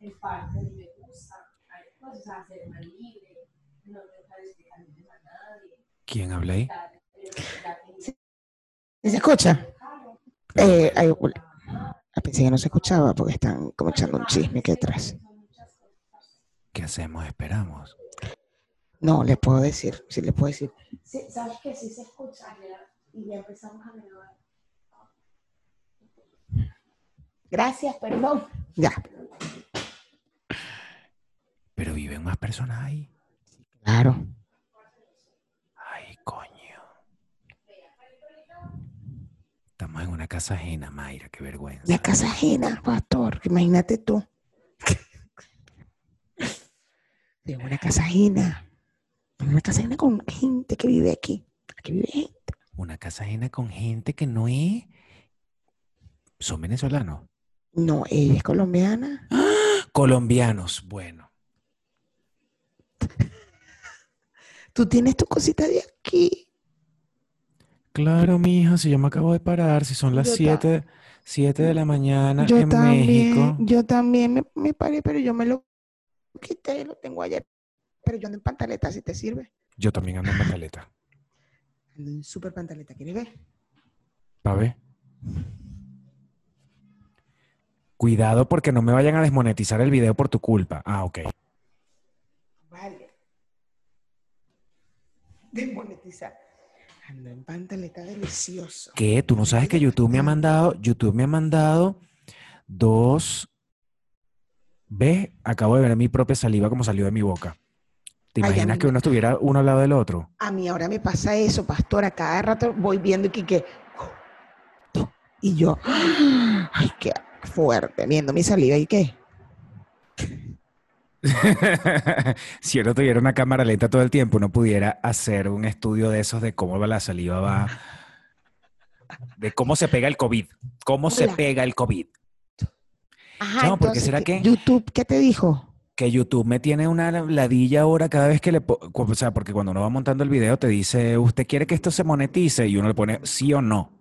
en parte a mí me gusta. Hay cosas a hacer más libre, no dejar de explicarles a nadie. ¿Quién habla ahí? ¿Se escucha? Eh, ay, ah, pensé que no se escuchaba porque están como echando un chisme aquí atrás. ¿Qué hacemos? Esperamos. No, les puedo decir, sí les puedo decir. Sí, ¿Sabes que Sí se escucha y ya empezamos a grabar. Gracias, perdón. Ya. Viven más personas ahí. Claro. Ay, coño. Estamos en una casa ajena, Mayra, qué vergüenza. La casa ajena, pastor, imagínate tú. De una casa ajena. Una casa ajena con gente que vive aquí. Aquí vive gente. Una casa ajena con gente que no es. ¿Son venezolanos? No, ella es colombiana. Colombianos, bueno. Tú tienes tu cosita de aquí. Claro, mija, si yo me acabo de parar, si son las Yo ta- 7 siete de la mañana Yo en también, México. yo también me, me paré, pero yo me lo quité, lo tengo ayer. Pero yo ando en pantaleta, si te sirve. Yo también ando en pantaleta. Ando en súper pantaleta, ¿quieres ver? ¿Pa' ver? Cuidado porque no me vayan a desmonetizar el video por tu culpa. Ah, ok. Desmonetizar. Ando en pantaleta delicioso. ¿Qué? ¿Tú no sabes que YouTube me ha mandado, YouTube me ha mandado dos... ¿Ves? Acabo de ver mi propia saliva como salió de mi boca. ¿Te imaginas que uno estuviera uno al lado del otro? A mí ahora me pasa eso, pastora. Cada rato voy viendo que, que y yo, ay, qué fuerte, viendo mi saliva y qué. si uno tuviera una cámara lenta todo el tiempo, uno pudiera hacer un estudio de esos de cómo va la saliva va, de cómo se pega el COVID, cómo se pega el COVID. Ajá, Chamo, ¿por qué entonces, será ¿qué- que- YouTube, ¿qué te dijo? Que YouTube me tiene una ladilla ahora cada vez que le... O sea, porque cuando uno va montando el video te dice, ¿usted quiere que esto se monetice? Y uno le pone sí o no.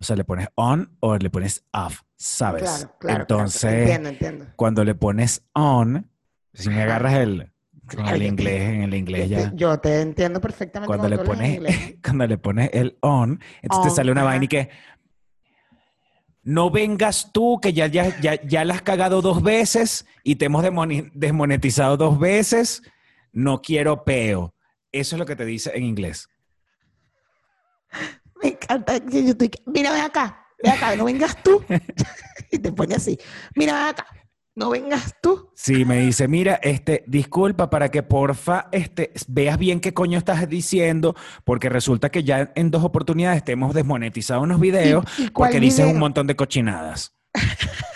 O sea, le pones on o le pones off, ¿sabes? Claro, claro. claro, Entonces, Entiendo, entiendo. cuando le pones on, si me agarras el... Con el inglés, en el inglés ya... yo te entiendo perfectamente cuando le pones cuando le pones el on, entonces te sale una vaina y que no vengas tú que ya, ya, ya, ya la has cagado dos veces y te hemos desmonetizado dos veces, no quiero peo. Eso es lo que te dice en inglés. Me encanta que yo estoy, mira, ven acá, ven acá, no vengas tú. y te pone así, mira, ven acá, no vengas tú. Sí, me dice, mira, este, disculpa para que porfa este, veas bien qué coño estás diciendo, porque resulta que ya en dos oportunidades te hemos desmonetizado unos videos ¿Y- y cuál porque dices un montón de cochinadas.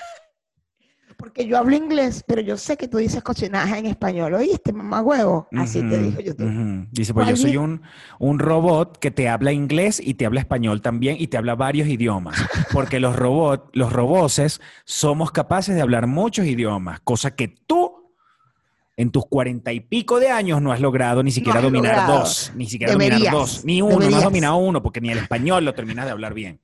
Porque yo hablo inglés, pero yo sé que tú dices cochinaje en español. ¿Oíste, mamá huevo? Así te dijo YouTube. Dice, pues yo ¿Cuál soy un, un robot que te habla inglés y te habla español también y te habla varios idiomas. Porque los robots, los roboses, somos capaces de hablar muchos idiomas, cosa que tú en tus cuarenta y pico de años no has logrado ni siquiera dominar logrado. dos, ni siquiera Deberías, dominar dos, ni uno, no has deberías. dominado uno, porque ni el español lo terminas de hablar bien.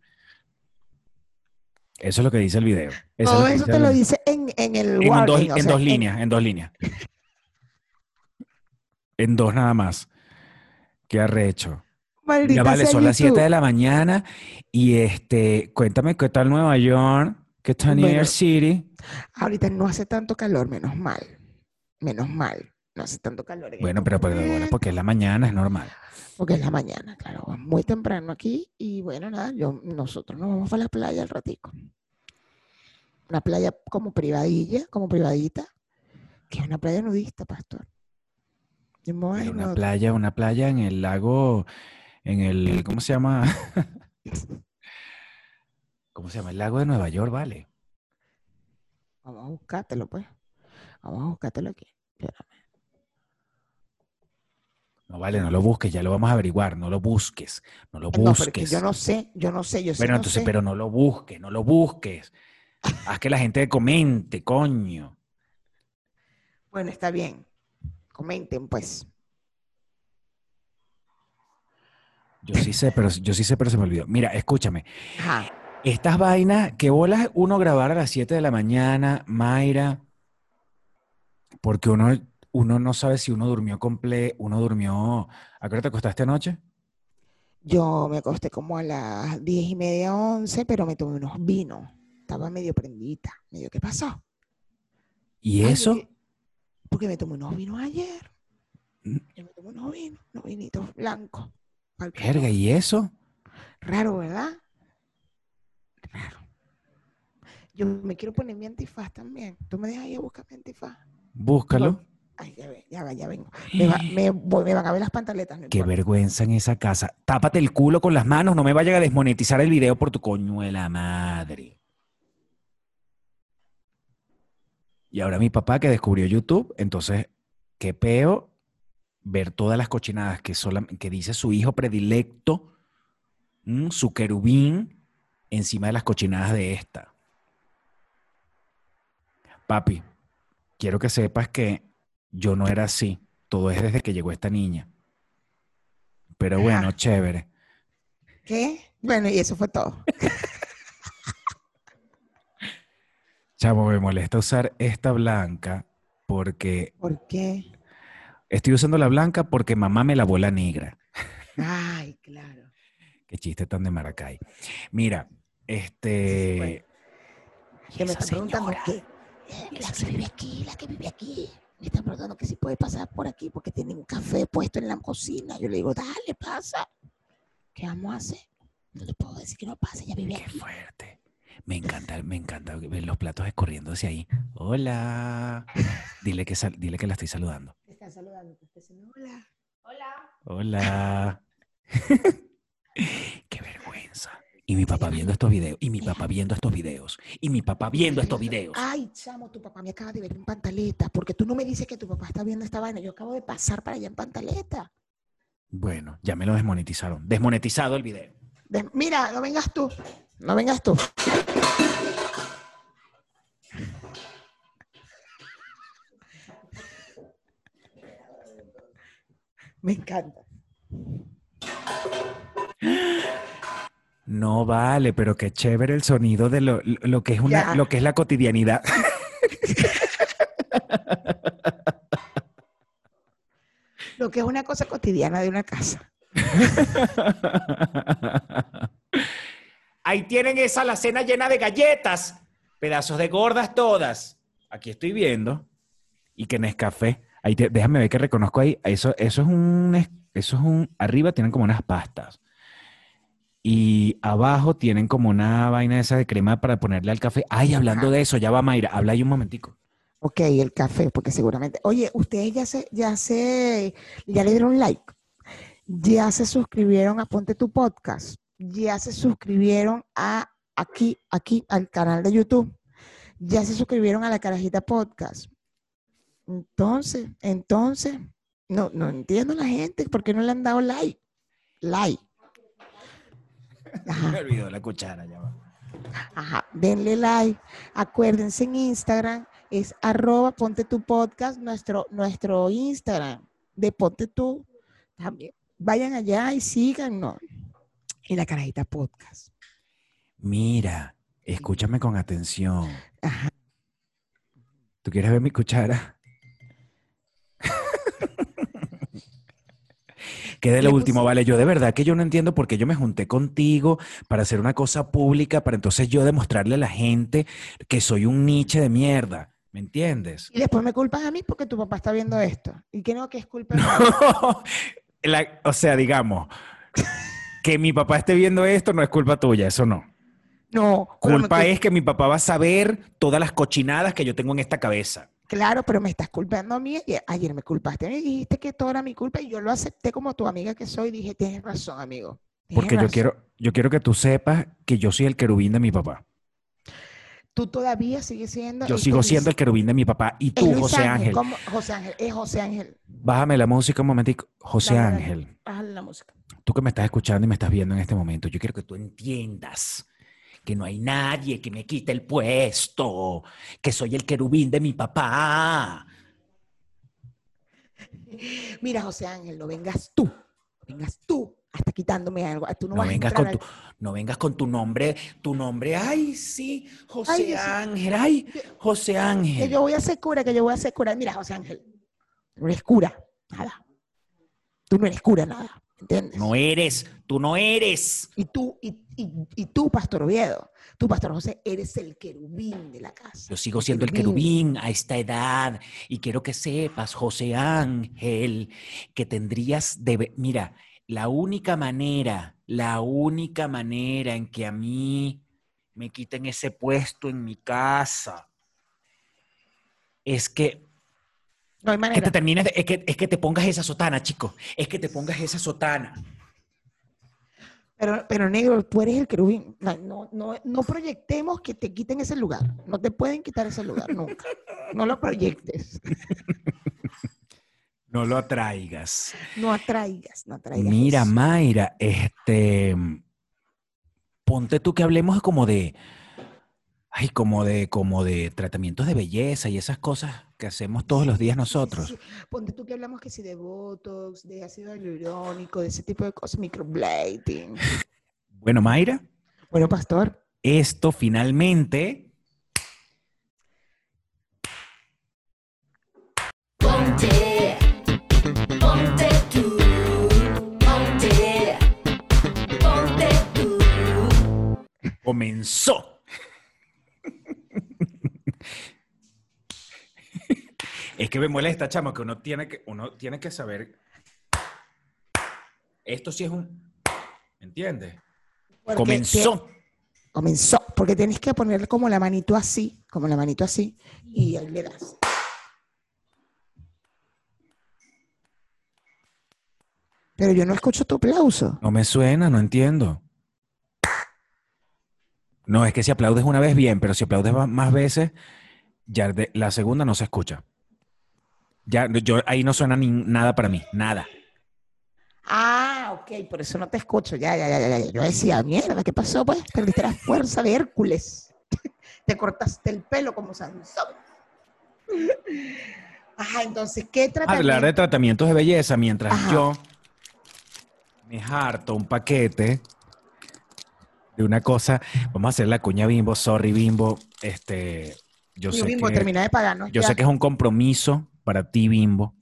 Eso es lo que dice el video. Eso Todo eso te el- lo dice en, en el en dos, en sea, dos líneas, en dos líneas. En dos nada más. Qué arrecho. Maldita Ya vale, son las 7 YouTube. de la mañana y este, cuéntame qué tal Nueva York, qué tal New Bueno. York City. Ahorita no hace tanto calor, menos mal. Menos mal. No hace tanto calor. en Bueno, pero, pero bueno, porque es la mañana, es normal. Porque es la mañana, claro. Muy temprano aquí. Y bueno, nada, yo, nosotros nos vamos a la playa al ratico. Una playa como privadilla, como privadita. Que es una playa nudista, pastor. Yo me voy a Pero ir una playa, una playa en el lago, en el, ¿cómo se llama? ¿Cómo se llama? El lago de Nueva York, vale. Vamos a buscártelo, pues. Vamos a buscártelo aquí. Espérame. No vale, no lo busques, ya lo vamos a averiguar, no lo busques, no lo No, porque busques. yo no sé, yo no sé, yo sí Bueno, no entonces, sé. pero no lo busques, no lo busques. Haz que la gente comente, coño. Bueno, está bien. Comenten, pues. Yo sí sé, pero yo sí sé, pero se me olvidó. Mira, escúchame. Ajá. Estas vainas, que bolas uno grabar a las 7 de la mañana, Mayra, Porque uno, uno no sabe si uno durmió comple, uno durmió. ¿A qué hora te acostaste anoche? Yo me acosté como a las diez y media, once, pero me tomé unos vinos. Estaba medio prendita. Medio, ¿qué pasó? ¿Y Ay, eso? porque- Porque me tomé unos vinos ayer. Mm. Yo me tomé unos vinos, unos vinitos blancos. Verga. ¿y eso? Raro, ¿verdad? Raro. Yo me quiero poner mi antifaz también. ¿Tú me dejas ir a buscar mi antifaz? Búscalo. Ay, ya, ve- ya, va, ya vengo. Me, va- me voy- me van a ver las pantaletas. no Qué importa. vergüenza en esa casa. Tápate el culo con las manos, no me vayan a desmonetizar el video por tu coño de la madre. Y ahora mi papá que descubrió YouTube, entonces, qué peo ver todas las cochinadas que, sola- que dice su hijo predilecto, mm, su querubín, encima de las cochinadas de esta. Papi, quiero que sepas que yo no era así. Todo es desde que llegó esta niña. Pero bueno, Ajá. chévere. ¿Qué? Bueno, y eso fue todo. Chamo, me molesta usar esta blanca porque ¿Por qué? estoy usando la blanca porque mamá me lavó la negra. Ay, claro. Qué chiste tan de Maracay. Mira, este. bueno. Que me esa están preguntando qué. La que vive aquí, la que vive aquí. Me están preguntando que si puede pasar por aquí porque tiene un café puesto en la cocina. Yo le digo, dale, pasa. ¿Qué vamos a hacer? No le puedo decir que no pase, ya vive Qué aquí. fuerte. Me encanta, me encanta ver los platos escurriendo hacia ahí. Hola. Dile que, sal- dile que la estoy saludando. Te están saludando, te están diciendo hola. Hola. Hola. Qué vergüenza. Y mi papá viendo estos videos. Y mi papá viendo estos videos. Y mi papá viendo estos videos. Ay, chamo, tu papá me acaba de ver en pantaleta. Porque tú no me dices que tu papá está viendo esta vaina. Yo acabo de pasar para allá en pantaleta. Bueno, ya me lo desmonetizaron. Desmonetizado el video. De- mira, no vengas tú. No vengas tú. Me encanta. No vale, pero qué chévere el sonido de lo, lo que es una, Ya. lo que es la cotidianidad. Lo que es una cosa cotidiana de una casa. Ahí tienen esa alacena llena de galletas, pedazos de gordas todas. Aquí estoy viendo. Y que Nescafé. Ahí te- déjame ver que reconozco ahí. Eso, eso es un, eso es un. Arriba tienen como unas pastas. Y abajo tienen como una vaina esa de crema para ponerle al café. Ay, hablando de eso, ya va Mayra, habla ahí un momentico. Ok, el café, porque seguramente. Oye, ustedes ya se, ya se, ya le dieron like, ya se suscribieron a Ponte tu Podcast, ya se suscribieron a aquí, aquí, al canal de YouTube, ya se suscribieron a la Carajita Podcast. Entonces, entonces, no, no entiendo la gente, ¿por qué no le han dado like? Like. Ajá. Me olvidó la cuchara, ya va. Ajá, denle like. Acuérdense en Instagram, es arroba ponte tu podcast, nuestro, nuestro Instagram de ponte tu. También vayan allá y síganos. Y la carajita podcast. Mira, escúchame con atención. Ajá. ¿Tú quieres ver mi cuchara? ¿Qué de lo último, puse- vale? Yo de verdad que yo no entiendo por qué yo me junté contigo para hacer una cosa pública, para entonces yo demostrarle a la gente que soy un niche de mierda. ¿Me entiendes? Y después me culpan a mí porque tu papá está viendo esto. Y que no, que es culpa mía. La- o sea, digamos, que mi papá esté viendo esto no es culpa tuya, eso no. No, Culpa cul- es que mi papá va a saber todas las cochinadas que yo tengo en esta cabeza. Claro, pero me estás culpando a mí. Ayer me culpaste mí, dijiste que todo era mi culpa y yo lo acepté como tu amiga que soy. Dije, tienes razón, amigo. tienes Porque yo razón". quiero, yo quiero que tú sepas que yo soy el querubín de mi papá. Tú todavía sigues siendo. Yo sigo siendo el querubín de mi papá. Y tú, José Ángel. José Ángel, es José Ángel. bájame la música un momentico. José dale. Ángel, Bájale la música. tú que me estás escuchando y me estás viendo en este momento, yo quiero que tú entiendas que no hay nadie que me quite el puesto, que soy el querubín de mi papá. Mira, José Ángel, no vengas tú. Vengas tú hasta quitándome algo. Tú no, No vas a vengas, con tu, no vengas con tu nombre, tu nombre, ay, sí, José Ay, sí. Ángel, ay, José Que Ángel. yo voy a ser cura, que yo voy a ser cura. Mira, José Ángel, no eres cura, nada. Tú no eres cura, nada. ¿Entiendes? No eres, tú no eres. Y tú, y, y- y tú, Pastor Oviedo, tú, Pastor José, eres el querubín de la casa. Yo sigo siendo el querubín a esta edad y quiero que sepas, José Ángel, que tendrías de... Mira, la única manera, la única manera en que a mí me quiten ese puesto en mi casa es que, No hay que manera. te termines, de- es, que, es que te pongas esa sotana, chico, es que te pongas esa sotana. Pero, pero negro, tú eres el querubín. No, no, no, proyectemos que te quiten ese lugar. No te pueden quitar ese lugar nunca. No lo proyectes. No lo atraigas. No atraigas, no atraigas. Mira. Mayra, este, ponte tú que hablemos como de, ay, como de, como de tratamientos de belleza y esas cosas que hacemos todos los días Sí, sí, nosotros. sí. Ponte tú que hablamos que si de Botox, de ácido hialurónico, de ese tipo de cosas, microblading. Bueno, Mayra, Bueno, pastor, esto finalmente, Ponte, ponte tú, ponte, ponte tú. comenzó. Es que me molesta, chamo, que uno tiene que, uno tiene que saber. Esto sí es un, ¿me entiendes? porque Comenzó. te- comenzó, porque tienes que ponerle como la manito así, como la manito así, y ahí le das. Pero yo no escucho tu aplauso. No me suena, no entiendo. No, es que si aplaudes una vez bien, pero si aplaudes más veces, ya de- la segunda no se escucha. Ya, yo, ahí no suena ni nada para mí, nada. Ah, ok, por eso no te escucho. Ya, ya, ya, ya. Yo decía, mierda, ¿qué pasó? Pues perdiste la fuerza de Hércules. Te cortaste el pelo como Sansón. Ajá, entonces, ¿qué tratamiento? Hablar de tratamientos de belleza mientras Ajá. yo me harto un paquete de una cosa. Vamos a hacer la cuña bimbo, sorry bimbo. Este, yo sé mismo que, terminé de pagar, ¿no? yo Ya. sé que es un compromiso para ti, bimbo,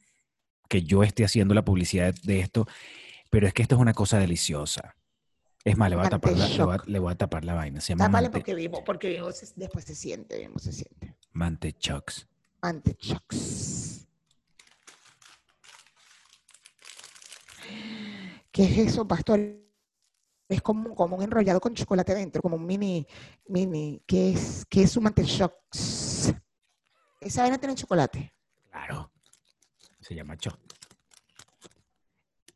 que yo esté haciendo la publicidad de esto, pero es que esto es una cosa deliciosa. Es más, le voy a tapar la, le voy a, le voy a tapar la vaina. Se llama Tápale Mante, porque vivo, porque vivo se- después se siente, vivo se siente. Mantechox. Antechox. ¿Qué es eso, pastor? Es como, como un enrollado con chocolate dentro, como un mini, mini, ¿qué es, qué es un mantechox? Esa vaina tiene chocolate. Claro. Se llama choc.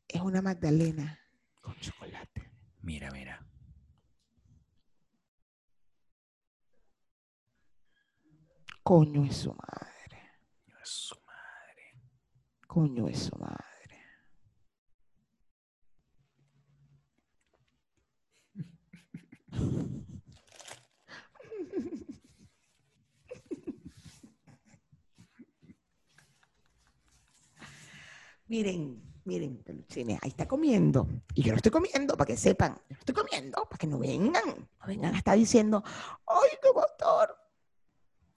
Es una magdalena con chocolate. Mira, mira. Coño es su madre. Su madre. Coño es su madre. Miren, miren, peluchines, ahí está comiendo. Y yo no estoy comiendo, para que sepan. Yo no estoy comiendo, para que no vengan. No vengan a estar diciendo, ¡ay, qué!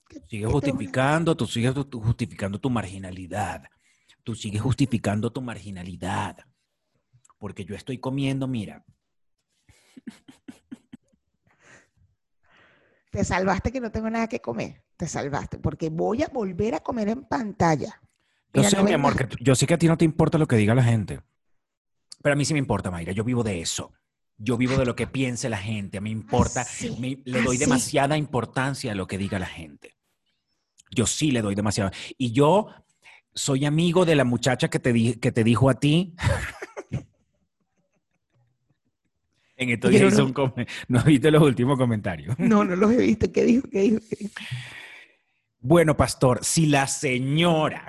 Que- Sigues justificando, tú sigues justificando tu marginalidad. Tú sigues justificando tu marginalidad. Porque yo estoy comiendo, mira, Te salvaste que no tengo nada que comer. Te salvaste, porque voy a volver a comer en pantalla. Yo sé, no mi amor, que yo sé que a ti no te importa lo que diga la gente. Pero a mí sí me importa, Mayra. Yo vivo de eso. Yo vivo de lo que piense la gente. A mí me importa. me- le doy así. demasiada importancia a lo que diga la gente. Yo sí le doy demasiada. Y yo soy amigo de la muchacha que te, di- que te dijo a ti. en estos días no- hizo un come- No viste los últimos comentarios. No, no los he visto. ¿Qué dijo? ¿Qué dijo? ¿Qué dijo? Bueno, pastor, si la señora,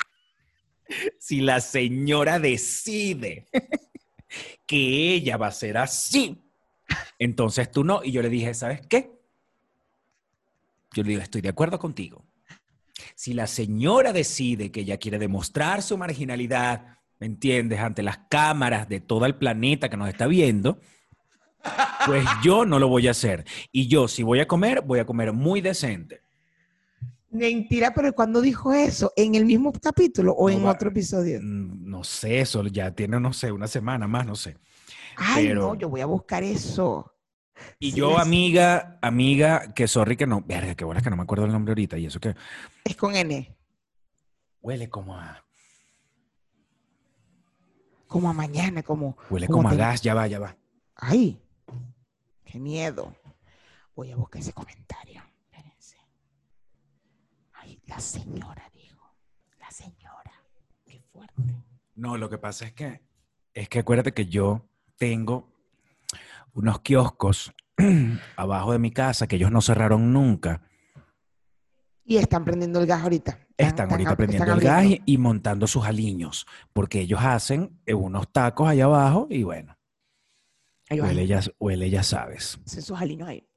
si la señora decide que ella va a ser así, entonces tú no. Y yo le dije, ¿sabes qué? Yo le digo, estoy de acuerdo contigo. Si la señora decide que ella quiere demostrar su marginalidad, ¿me entiendes? Ante las cámaras de todo el planeta que nos está viendo, pues yo no lo voy a hacer. Y yo, si voy a comer, voy a comer muy decente. Mentira, pero ¿cuándo dijo eso? ¿En el mismo capítulo o en otro episodio? Mm, No sé, eso ya tiene, no sé, una semana más, no sé. Ay, pero- no, yo voy a buscar eso. Y Sí, yo, amiga, amiga, que sorry que no, verga, qué bolas que no me acuerdo el nombre ahorita, y eso que Es con N. huele como a, Como a mañana, como. huele como como a te- gas, ya va, ya va. Ay, qué miedo. Voy a buscar ese comentario. La señora dijo. La señora. Qué fuerte. No, lo que pasa es que, es que acuérdate que yo tengo unos kioscos abajo de mi casa que ellos no cerraron nunca. Y están prendiendo el gas ahorita. Están ahorita prendiendo están el gas y, y montando sus aliños, porque ellos hacen eh, unos tacos allá abajo y bueno, huele ya, huele ya sabes. hacen sus aliños ahí.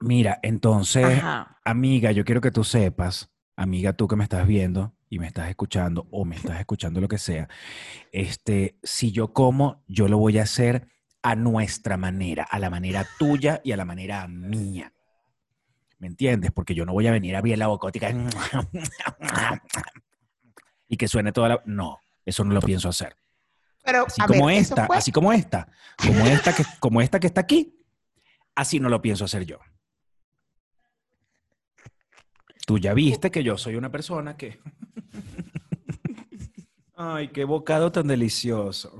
Mira, entonces, Ajá. amiga, yo quiero que tú sepas, amiga, tú que me estás viendo y me estás escuchando o me estás escuchando lo que sea, este, si yo como, yo lo voy a hacer a nuestra manera, a la manera tuya y a la manera mía. ¿Me entiendes? Porque yo no voy a venir a abrir la bocótica y que suene toda la... No, eso no lo pienso hacer. Pero, Así como ver, esta, fue- así como esta, como esta que, como esta que está aquí, así no lo pienso hacer yo. Tú ya viste que yo soy una persona que. Ay, qué bocado tan delicioso.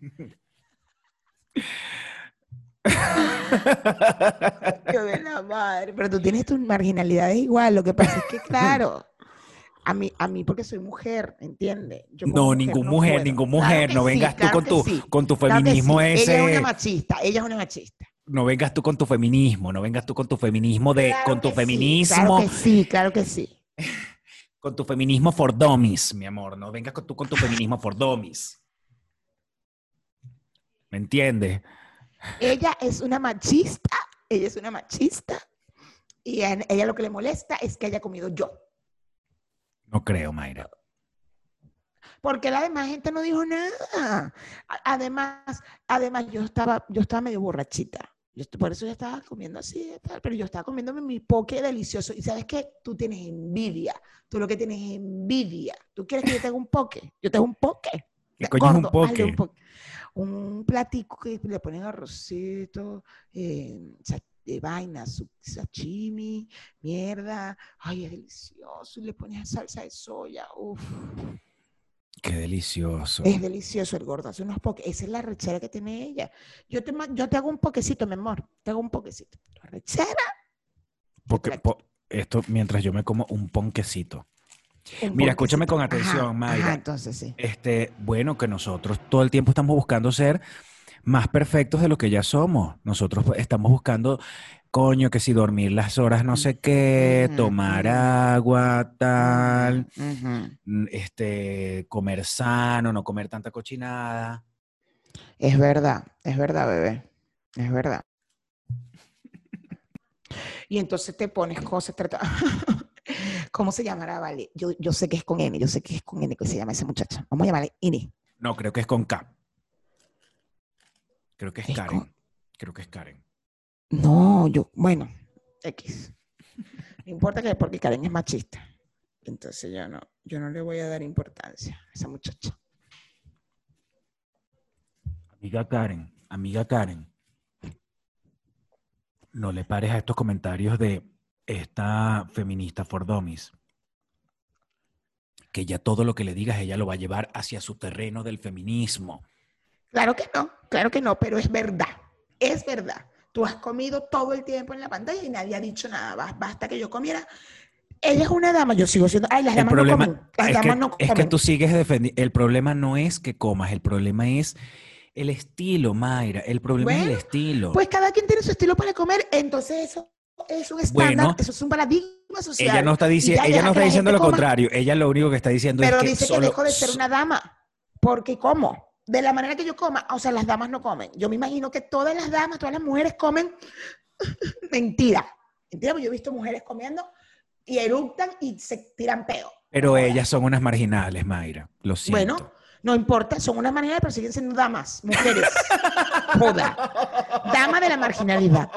Yo de la madre. Pero tú tienes tus marginalidades igual. Lo que pasa es que, claro, a mí, a mí porque soy mujer, ¿entiendes? Yo No, ningún mujer, puedo. ningún mujer. no sí, vengas tú claro con tu, sí, con tu claro feminismo sí. ese. Ella es una machista, ella es una machista. No vengas tú con tu feminismo, no vengas tú con tu feminismo de, Claro con tu sí, feminismo, Claro que sí, claro que sí. con tu feminismo for dummies, mi amor. No vengas tú con tu feminismo for dummies. ¿Me entiendes? Ella es una machista, ella es una machista. Y a ella lo que le molesta es que haya comido yo. No creo, Mayra. Porque la demás gente no dijo nada. Además, además yo estaba, yo estaba medio borrachita. Yo por eso yo estaba comiendo así, pero yo estaba comiéndome mi poke delicioso. Y sabes qué, tú tienes envidia. Tú lo que tienes es envidia. ¿Tú quieres que yo te haga un poke? Yo te hago un poke. ¿Qué coño es un poke? po- Un platico que le ponen arrocito, eh, de vaina, sashimi, mierda. Ay, es delicioso. Y le pones salsa de soya. Uf. Qué delicioso. Es delicioso el gordo, hace unos poques. Esa es la rechera que tiene ella. Yo te, yo te hago un poquecito, mi amor. Te hago un poquecito. La rechera. Porque po- esto mientras yo me como un ponquecito. un Mira, escúchame con atención, Ajá, Mayra. Ajá, entonces sí. Este, bueno, que nosotros todo el tiempo estamos buscando ser más perfectos de lo que ya somos. Nosotros pues, estamos buscando, coño, que si dormir las horas no sé qué, tomar agua, tal, mm, este, comer sano, no comer tanta cochinada. Es verdad, es verdad, bebé. Es verdad. Y entonces te pones cosas, trata- ¿Cómo se llamará, Vale? Yo, yo sé que es con N, yo sé que es con N que se llama esa muchacha. Vamos a llamarle N. No, creo que es con K. Creo que es, Es Karen. con- Creo que es Karen. No, yo, bueno, X. No importa que porque Karen es machista. Entonces yo no, yo no le voy a dar importancia a esa muchacha. Amiga Karen, amiga Karen, no le pares a estos comentarios de esta feminista for dummies. Que ya todo lo que le digas ella lo va a llevar hacia su terreno del feminismo. Claro que no, claro que no, pero es verdad, es verdad. Tú has comido todo el tiempo en la pantalla y nadie ha dicho nada. Bas- Basta que yo comiera. Ella es una dama, yo sigo siendo. Ay, las El damas problema no comen. Las es, damas que, no es que comen. tú sigues defendiendo. El problema no es que comas, el problema es el estilo, Mayra. El problema es el estilo. Pues cada quien tiene su estilo para comer, entonces eso es un estándar, Bueno, eso es un paradigma social. ella no está, dici- Y ya ella no que está diciendo lo coma. contrario. Ella lo único que está diciendo Pero es que dice que solo- dejo de ser una dama. Porque ¿cómo? De la manera que yo coma, o sea, las damas no comen. Yo me imagino que todas las damas, todas las mujeres comen mentira. Mentira, porque yo he visto mujeres comiendo y eructan y se tiran peo. Pero ellas son unas marginales, Mayra. Lo siento. Bueno, No importa, son una manera, pero siguen siendo damas, mujeres. Joda. Dama de la marginalidad.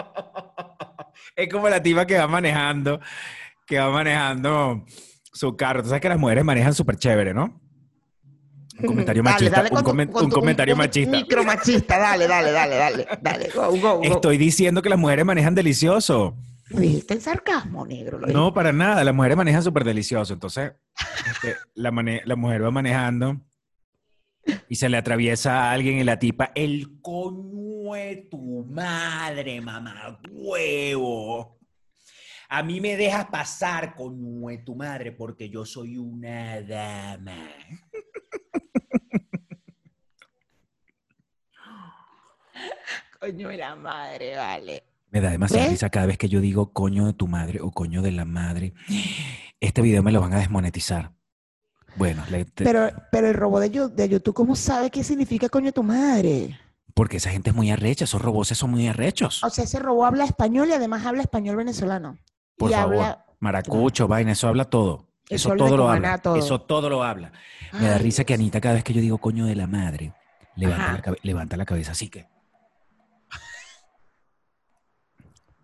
Es como la tipa que va manejando, que va manejando su carro. Tú sabes que las mujeres manejan súper chévere, ¿no? Un comentario Dale, machista. dale un, tu- un tu- comentario un machista. Micromachista, dale, dale, dale, dale. Dale, go, go, go. Estoy diciendo que las mujeres manejan delicioso. Dijiste en sarcasmo, negro. No, para nada. Las mujeres manejan súper delicioso. Entonces, este, la, mujer va manejando y se le atraviesa a alguien y la tipa, el coño de tu madre, mamá, huevo. A mí me dejas pasar, coño de tu madre, porque yo soy una dama. Coño de la madre, vale. Me da demasiada ¿Ves? risa cada vez que yo digo coño de tu madre o coño de la madre. Este video me lo van a desmonetizar. Bueno, le- te- Pero, pero el robot de, YouTube, ¿cómo sabe qué significa coño de tu madre? porque esa gente es muy arrecha, esos robots son muy arrechos. O sea, ese robot habla español y además habla español venezolano. Por y favor. habla. Maracucho, vaina, eso habla todo. Eso Eso todo lo habla. todo. Eso todo lo habla. Me da risa que. Anita, cada vez que yo digo coño de la madre, levanta, la, levanta la cabeza así que.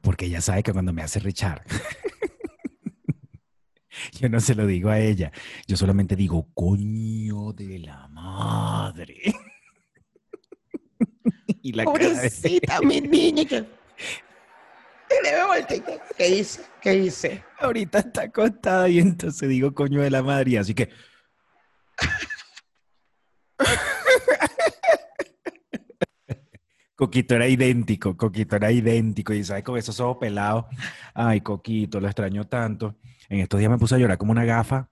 Porque ella sabe que cuando me hace rechar, yo no se lo digo a ella. Yo solamente digo coño de la madre. y la de- Pobrecita, mi niña. Que... ¿Qué dice? ¿Qué dice? ahorita está acostada y entonces digo coño de la madre. y Así que. Coquito era idéntico, Coquito era idéntico. Y sabes, con esos ojos pelados. Ay, Coquito, lo extraño tanto. En estos días me puse a llorar como una gafa.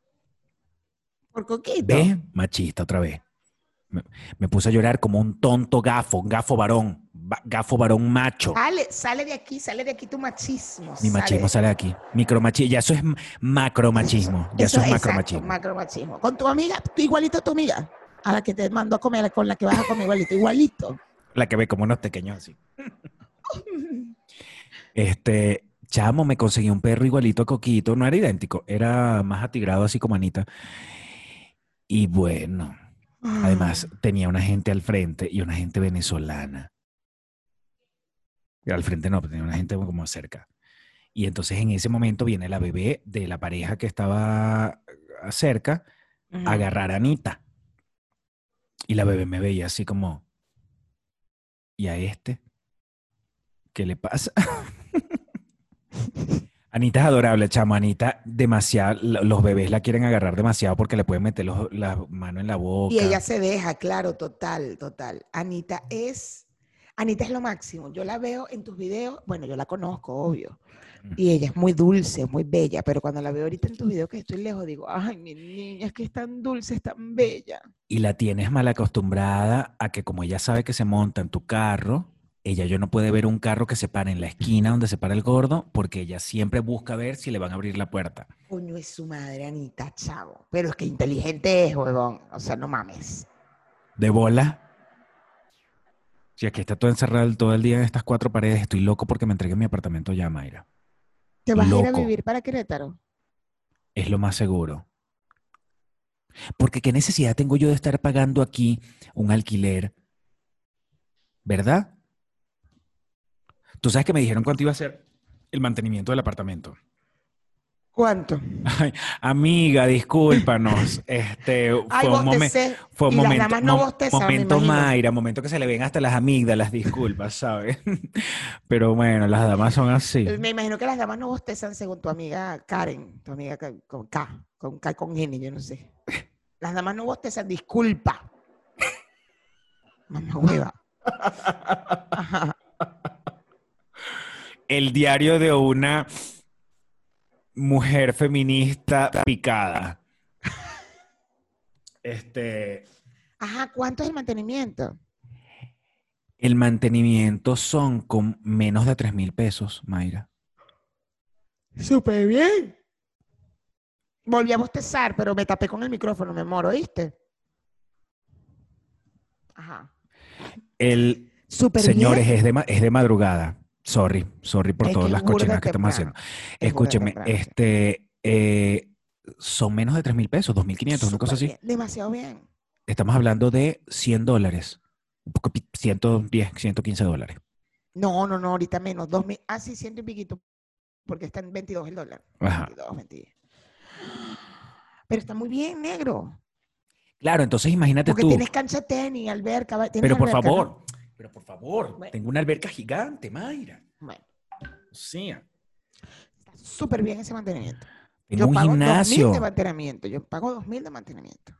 Por coquito. ¿Ves? Machista otra vez. Me, me puse a llorar como un tonto gafo, un gafo varón, va- gafo varón macho. Sale, sale de aquí, sale de aquí tu machismo. Mi machismo sale de aquí. Micromachismo. Ya eso es macromachismo. Ya eso, es macromachismo. macromachismo. Con tu amiga, igualito a tu amiga, a la que te mandó a comer, con la que vas a comer igualito, igualito. La que ve como unos pequeños así. Este, chamo, me conseguí un perro igualito a Coquito. No era idéntico, era más atigrado así como Anita. Y bueno, además tenía una gente al frente y una gente venezolana. Al frente no, pero tenía una gente como cerca. Y entonces en ese momento viene la bebé de la pareja que estaba cerca a agarrar a Anita. Y la bebé me veía así como, ¿y a este? ¿Qué le pasa? Anita es adorable, chamo. Anita, demasiado, lo- los bebés la quieren agarrar demasiado porque le pueden meter los- la mano en la boca. Y ella se deja, claro, total, total. Anita es, Anita es lo máximo. Yo la veo en tus videos, bueno, yo la conozco, obvio. Y ella es muy dulce, muy bella, pero cuando la veo ahorita en tus videos que estoy lejos, digo, ay, mi niña, es que es tan dulce, es tan bella. Y la tienes mal acostumbrada a que como ella sabe que se monta en tu carro, ella yo no puede ver un carro que se para en la esquina donde se para el gordo porque ella siempre busca ver si le van a abrir la puerta. Coño, es su madre, Anita, chavo. Pero es que inteligente es, huevón. O sea, no mames. de bola. Si aquí está todo encerrado todo el día en estas cuatro paredes, estoy loco porque me entregué mi apartamento ya, Mayra. ¿Te vas a ir a vivir para Querétaro? Es lo más seguro. Porque qué necesidad tengo yo de estar pagando aquí un alquiler, ¿verdad? Tú sabes que me dijeron cuánto iba a ser el mantenimiento del apartamento. ¿Cuánto? Ay, amiga, discúlpanos. Este, Ay, fue un momento. bostecé. Fue un las momento, damas no mo- bostezan, me momento. Mayra, momento que se le ven hasta las amígdalas, disculpas, ¿sabes? Pero bueno, las damas son así. Me imagino que las damas no bostezan según tu amiga Karen, tu amiga con K, con K con N, yo no sé. Las damas no bostezan, disculpa. Mamá hueva. Ajá. El diario de una mujer feminista picada. Este, Ajá, ¿cuánto es el mantenimiento? el mantenimiento son con menos de 3 mil pesos, Mayra. Súper bien. Volví a bostezar, pero me tapé con el micrófono, me moro, ¿oíste? Ajá. El, Súper señores, bien. es de, es de madrugada. Sorry, sorry por Es todas las cochinadas que estamos haciendo. Es Escúcheme, este, eh, son menos de 3 mil pesos, 2.500, una cosa así. bien, Demasiado bien. estamos hablando de 100 dólares. Un poco pi- 110, 115 dólares. No, no, no, ahorita menos. Dos mil, ah, sí, ciento y piquito. Porque está en 22 el dólar. Ajá. 22, 20. Pero está muy bien, negro. Claro, entonces imagínate Porque tú. tienes cancha de tenis, alberca. Pero por alberca, ¿no? Pero por favor, Bueno. tengo una alberca gigante, Mayra. Bueno, O sea, está súper bien ese mantenimiento. tengo yo un pago 2.000 gimnasio. de mantenimiento. Yo pago 2.000 de mantenimiento.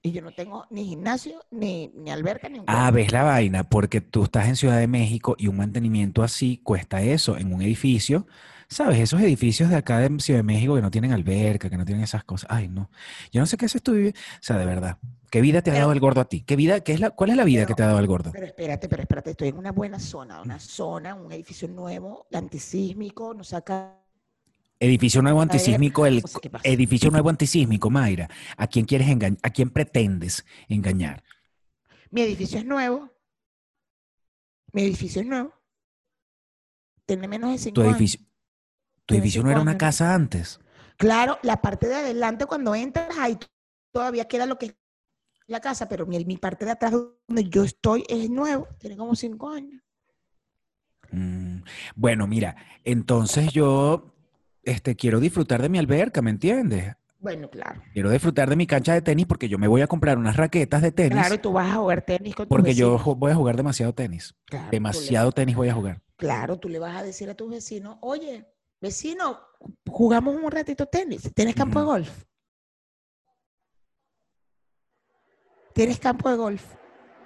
Y yo no tengo ni gimnasio, ni, ni alberca, ni un Ah, ves la vaina, porque tú estás en Ciudad de México y un mantenimiento así cuesta eso en un edificio. ¿Sabes? Esos edificios de acá de Ciudad de México que no tienen alberca, que no tienen esas cosas. Ay, no. Yo no sé qué es esto. O sea, de verdad. ¿Qué vida te ha dado el gordo a ti? ¿Qué vida, qué es la, ¿Cuál es la vida que te ha dado el gordo? Pero espérate, pero espérate, estoy en una buena zona, una zona, un edificio nuevo, antisísmico, nos saca... Edificio nuevo antisísmico, el edificio nuevo antisísmico, Mayra. ¿A quién quieres engañar? ¿A quién pretendes engañar? Mi edificio es nuevo. Mi edificio es nuevo. Tiene menos de cinco Tu edificio, Edificio no era una casa antes. Claro, la parte de adelante cuando entras ahí todavía queda lo que es la casa, pero mi, mi parte de atrás donde yo estoy es nuevo, tiene como cinco años. Mm, Bueno, mira, entonces yo este, quiero disfrutar de mi alberca, ¿me entiendes? Bueno, claro. Quiero disfrutar de mi cancha de tenis porque yo me voy a comprar unas raquetas de tenis Claro, y tú vas a jugar tenis con porque yo voy a jugar demasiado tenis. Claro, Demasiado tenis voy a jugar. Claro, tú le vas a decir a tus vecinos, oye, vecino, jugamos un ratito tenis. ¿Tienes campo de golf? ¿Tienes campo de golf?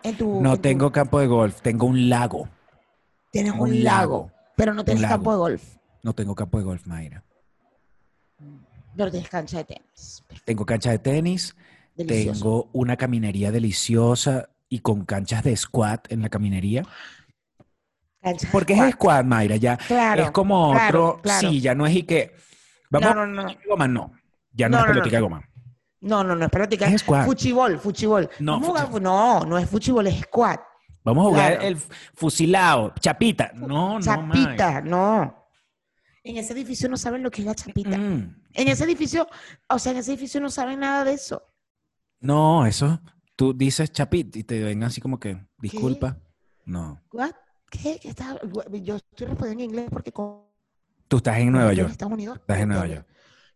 En tu, No en tu- tengo campo de golf, tengo un lago. Tienes un un, lago, lago, pero no tienes campo de golf. No tengo campo de golf, Mayra. Pero tienes cancha de tenis. Perfecto, Tengo cancha de tenis, Delicioso. tengo una caminería deliciosa y con canchas de squat en la caminería. Porque es squat, Mayra, ya Claro, es como claro, otro, claro. sí, ya no es y que vamos No, no, no. a goma, no. Ya no, No, es no, no. goma. No, no, no, es pelotica. Es squat. Fuchibol, fuchibol. No, no, no es fuchibol, es squat. Vamos a jugar el fusilado, chapita. No, no, chapita, no. En ese edificio no saben lo que es la chapita. Mm, En ese edificio, o sea, en ese edificio no saben nada de eso. No, eso, tú dices chapita y te ven así como que, disculpa. No, What? ¿Qué? ¿Qué está- Yo estoy respondiendo en inglés porque con tú estás en Nueva York. En Estados Unidos. Estás en Nueva. York.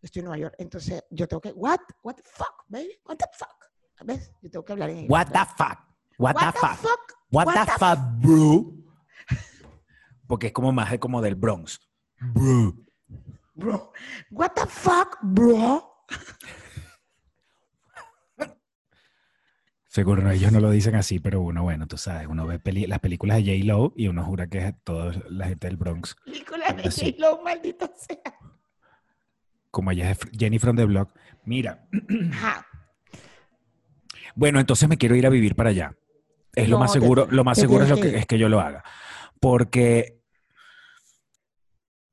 Estoy en Nueva York. Entonces, yo tengo que, what? What the fuck, baby? What the fuck? ¿Ves? Yo tengo que hablar en inglés. What the fuck? What, What the fuck? fuck? What, What the the fuck, bro? Porque es como más como del Bronx. Bro. Bro. What the fuck, bro? Seguro ellos no lo dicen así, pero uno, bueno, tú sabes, uno ve peli- las películas de J-Lo y uno jura que es toda la gente del Bronx. Nicolás de. J-Lo, maldito sea. Como ella es Jenny from the Block. Mira, Ajá. bueno, entonces me quiero ir a vivir para allá. Es lo más te- seguro, lo más seguro es lo que, es que yo lo haga. Porque,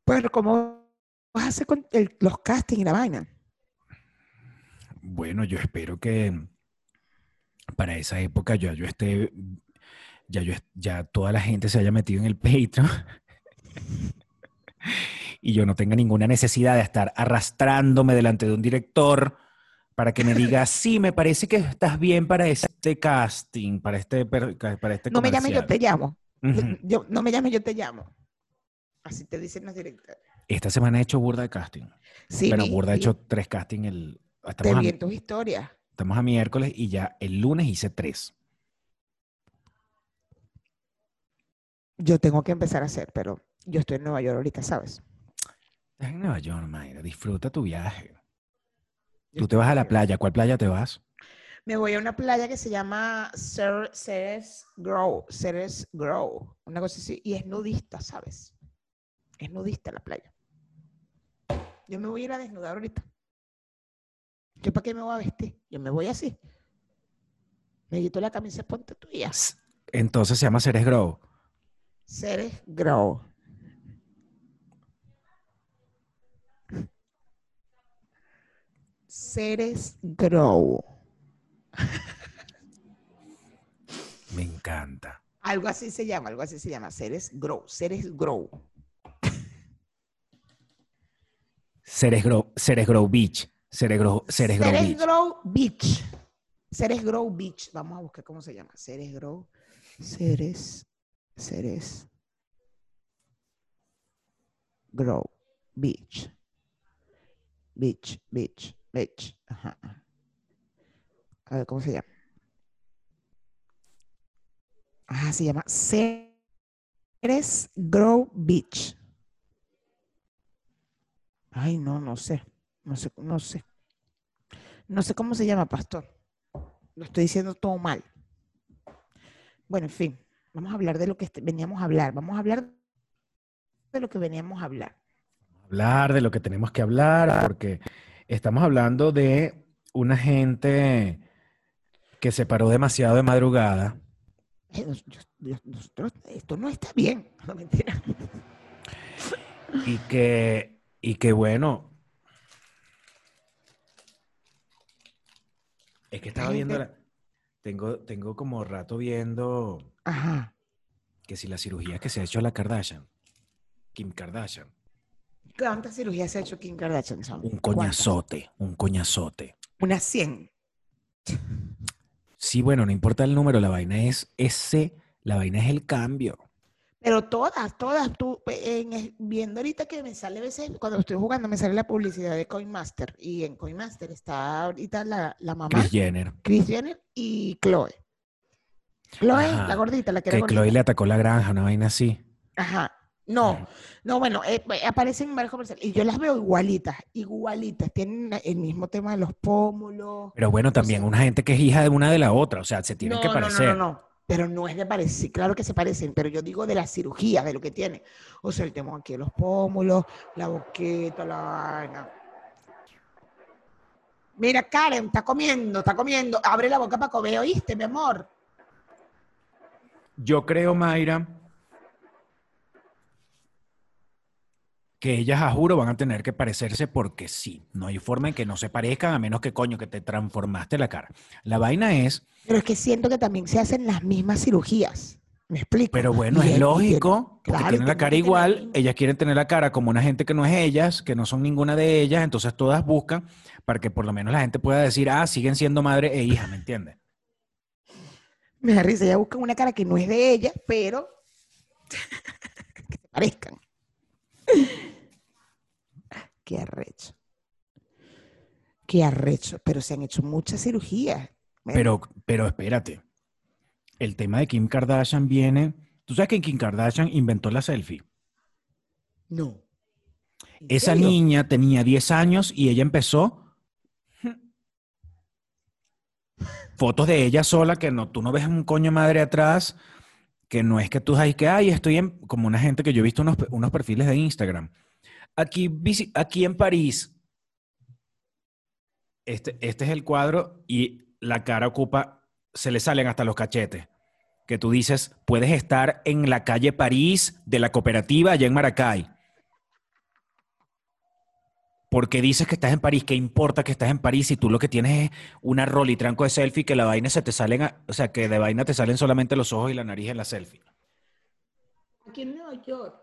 Bueno, ¿cómo vas a hacer con el- los castings y la vaina? bueno, yo espero que para esa época ya yo esté, ya yo, ya toda la gente se haya metido en el Patreon y yo no tenga ninguna necesidad de estar arrastrándome delante de un director para que me diga, sí, me parece que estás bien para este casting, para este, para este No me llames, yo comercial". te llamo. Yo, no me llames, yo te llamo. Así te dicen los directores. Esta semana he hecho burda de casting. Sí, vi, burda he vi. hecho tres casting. El, Te vi en tus historias. Estamos a miércoles y ya el lunes hice tres. Yo tengo que empezar a hacer, pero yo estoy en Nueva York ahorita, ¿sabes? Estás en Nueva York, Mayra. Disfruta tu viaje. Yo Tú te vas a la playa. ¿Cuál playa te vas? Me voy a una playa que se llama Cer- Ceres Grow, Ceres Grow, una cosa así, y es nudista, ¿sabes? Es nudista la playa. Yo me voy a ir a desnudar ahorita. ¿Yo para qué me voy a vestir? Yo me voy así. Me quito la camisa, ponte tuya. S- Entonces se llama Ceres Grow. Ceres Grow. Ceres Grow. Me encanta. Algo así se llama, algo así se llama. Ceres Grow, Ceres Grow. Ceres Grow, Ceres Grow Beach. Ceres Grow, Ceres Grow Ceres Beach. Grow Beach. Ceres Grow Beach. Vamos a buscar cómo se llama. Ceres Grow. Ceres. Ceres. Grow Beach. Beach, beach, beach. Ajá. A ver, ¿cómo se llama? Ah, se llama Ceres Grow Beach. Ay, no, no sé. No sé, no sé. No sé cómo se llama, pastor. Lo estoy diciendo todo mal. Bueno, en fin, vamos a hablar de lo que veníamos a hablar. Vamos a hablar de lo que veníamos a hablar. Hablar de lo que tenemos que hablar, porque estamos hablando de una gente que se paró demasiado de madrugada Eh, nosotros- esto no está bien. No, mentira. y que, y que bueno. Es que estaba viendo, la- tengo, tengo como rato viendo Ajá. que si la cirugía que se ha hecho la Kardashian, Kim Kardashian, ¿Cuántas cirugías se ha hecho Kim Kardashian? Un ¿Cuántas? coñazote, un coñazote. Unas 100. Sí, bueno, no importa el número, la vaina es ese, la vaina es el cambio. Pero todas, todas, tú, eh, en, viendo ahorita que me sale a veces, cuando estoy jugando, me sale la publicidad de Coinmaster. Y en Coinmaster está ahorita la, la mamá, Kris Jenner. Kris Jenner y Chloe. Chloe, Ajá, la gordita, la que era Que Chloe gordita. le atacó la granja, una vaina así. Ajá. No, no, bueno, eh, eh, aparecen en varios comerciales. Y yo las veo igualitas, igualitas. Tienen el mismo tema de los pómulos. Pero bueno, también sea- una gente que es hija de una de la otra, o sea, se tienen no, que no, no, parecer. no, no. Pero no es de parecer, claro que se parecen, pero yo digo de la cirugía, de lo que tiene. O sea, el tema aquí los pómulos, la boqueta, la vaina. Mira, Karen, está comiendo, está comiendo. Abre la boca para comer, ¿oíste, mi amor? Yo creo, Mayra, que ellas, a juro, van a tener que parecerse porque sí. No hay forma en que no se parezcan, a menos que coño, que te transformaste la cara. La vaina es, Pero es que siento que también se hacen las mismas cirugías. ¿Me explico? pero bueno, Y es lógico, porque claro, tienen la cara igual, ellas quieren tener la cara como una gente que no es ellas, que no son ninguna de ellas, entonces todas buscan para que por lo menos la gente pueda decir, ah, siguen siendo madre e hija, ¿me entiendes? Me da risa, ella busca una cara que no es de ella, pero que se parezcan. Qué arrecho. Qué arrecho. Pero se han hecho muchas cirugías. Bueno, Pero, pero espérate. El tema de Kim Kardashian viene. Tú sabes que Kim Kardashian inventó la selfie. no. ¿En Esa serio? niña tenía 10 años y ella empezó. Fotos de ella sola, que no, tú no ves un coño madre atrás, que no es que tú sabes que, ay, estoy en, como una gente que yo he visto unos, unos perfiles de Instagram. Aquí, aquí en París, este, este es el cuadro y la cara ocupa, se le salen hasta los cachetes. Que tú dices, puedes estar en la calle París de la cooperativa allá en Maracay. Porque dices que estás en París, ¿qué importa que estás en París si tú lo que tienes es una rolitranco de selfie que la vaina se te salen, o sea, que de vaina te salen solamente los ojos y la nariz en la selfie? Aquí en Nueva York.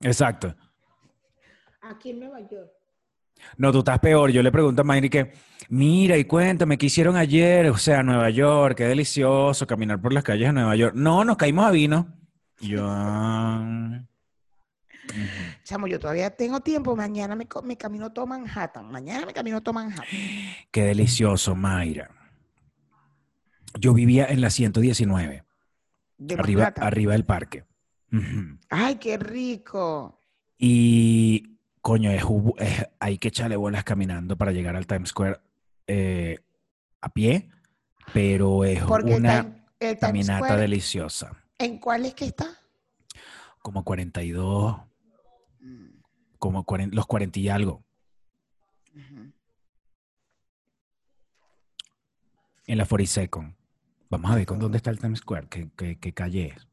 Exacto. Aquí en Nueva York. No, tú estás peor. Yo le pregunto a Mayri que, mira y cuéntame, ¿qué hicieron ayer? O sea, Nueva York, qué delicioso caminar por las calles de Nueva York. No, nos caímos a vino. Yo... ah. Chamo, yo todavía tengo tiempo. Mañana me, camino todo Manhattan. Mañana me camino todo Manhattan. Qué delicioso, Mayra. Yo vivía en la 119, De arriba, arriba del parque. Ay, qué rico. Y, coño, es, hay que echarle bolas caminando para llegar al Times Square eh, a pie, pero es Porque una el caminata Square. deliciosa. ¿En cuál es que está? Como 42, como 40 los 40 y algo. En la 42nd. Vamos a ver con dónde está el Times Square, qué, qué- qué calle es.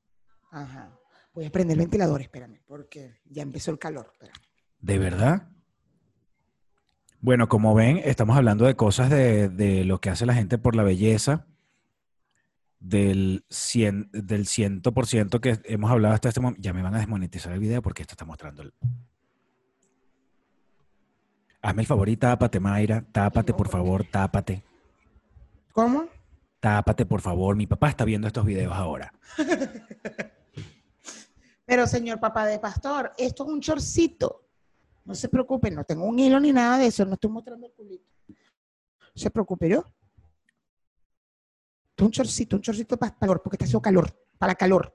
Ajá. Voy a prender el ventilador, espérame, porque ya empezó el calor. espérame. ¿De verdad? Bueno, como ven, estamos hablando de cosas de, de lo que hace la gente por la belleza, del, cien, del ciento por ciento que hemos hablado hasta este momento. Ya me van a desmonetizar el video porque esto está mostrando el... Hazme el favor y tápate, Mayra. Tápate, por favor, tápate. ¿Cómo? Tápate, por favor. Mi papá está viendo estos videos ahora. Pero señor papá de pastor, esto es un chorcito. No se preocupe, no tengo un hilo ni nada de eso, no estoy mostrando el culito. No se preocupe yo. Esto es un chorcito, un chorcito para calor, porque está haciendo calor, para calor.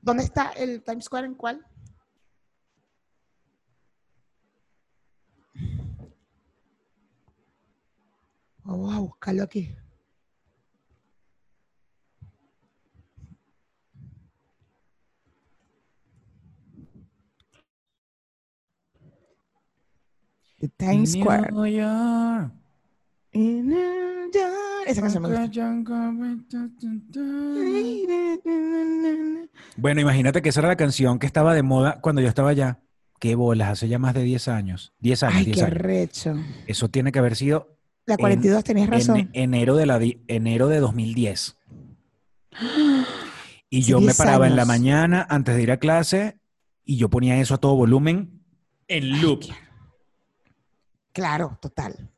¿Dónde está el Times Square en cuál? Vamos a buscarlo aquí. The Times Square. New York. In New York. Esa canción me gusta. Bueno, imagínate que esa era la canción que estaba de moda cuando yo estaba allá. Qué bolas, hace ya más de 10 años. 10 años, Ay, 10 qué años. recho. Eso tiene que haber sido La 42, tenías en razón. enero de, la, enero de 2010. Y yo me 10 paraba en la mañana antes de ir a clase y yo ponía eso a todo volumen en loop. Claro, total.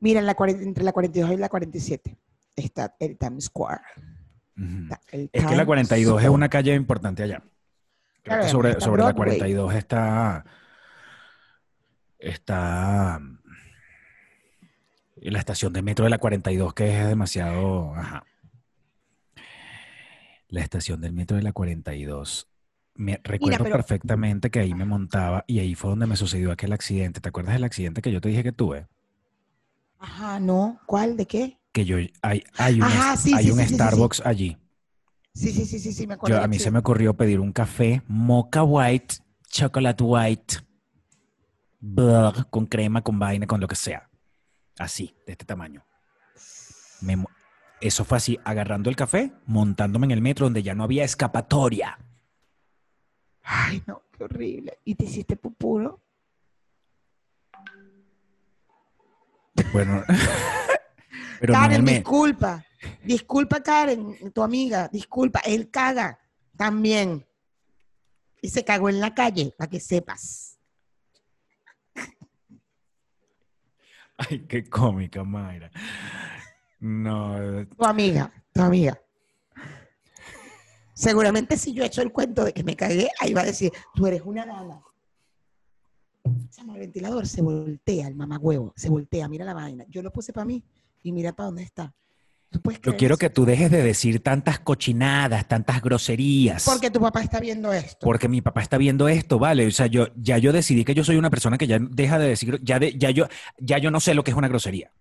Mira, en la 40 entre la 42 y la 47 está el Times Square. El Es que la Times 42 es Square. una calle importante allá. Creo Claro, que sobre, sobre la Broadway. 42 está. Está. La estación de metro de la 42, que es demasiado. Ajá. La estación del metro de la 42. Me recuerdo pero- perfectamente que ahí me montaba y ahí fue donde me sucedió aquel accidente. ¿Te acuerdas del accidente que yo te dije que tuve? Ajá, no. ¿Cuál? ¿De qué? Que yo hay, hay un, Ajá, sí, hay sí, un sí, sí, sí, sí. Starbucks allí. Sí, sí, sí, sí, sí, me acuerdo. Yo, a mí se me ocurrió pedir un café mocha white, chocolate white, con crema, con vaina, con lo que sea. Así, de este tamaño. Me eso fue así, agarrando el café, montándome en el metro donde ya no había escapatoria. Ay, no, qué horrible. ¿Y te hiciste pupú, no? Bueno, pero Karen, me- disculpa. Disculpa, Karen, tu amiga. Disculpa. Él caga también. Y se cagó en la calle, para que sepas. Ay, qué cómica, Mayra. No, Tu amiga, tu amiga. Seguramente si yo he hecho el cuento de que me cagué, ahí va a decir, tú eres una dama. El ventilador se voltea, el mamagüevo, se voltea, mira la vaina. Yo lo puse para mí y mira para dónde está. ¿Tú puedes yo quiero eso? que tú dejes de decir tantas cochinadas, tantas groserías. Porque tu papá está viendo esto. Porque mi papá está viendo esto, ¿vale? O sea, yo ya yo decidí que yo soy una persona que ya deja de decir, ya, de- ya, yo, ya yo no sé lo que es una grosería.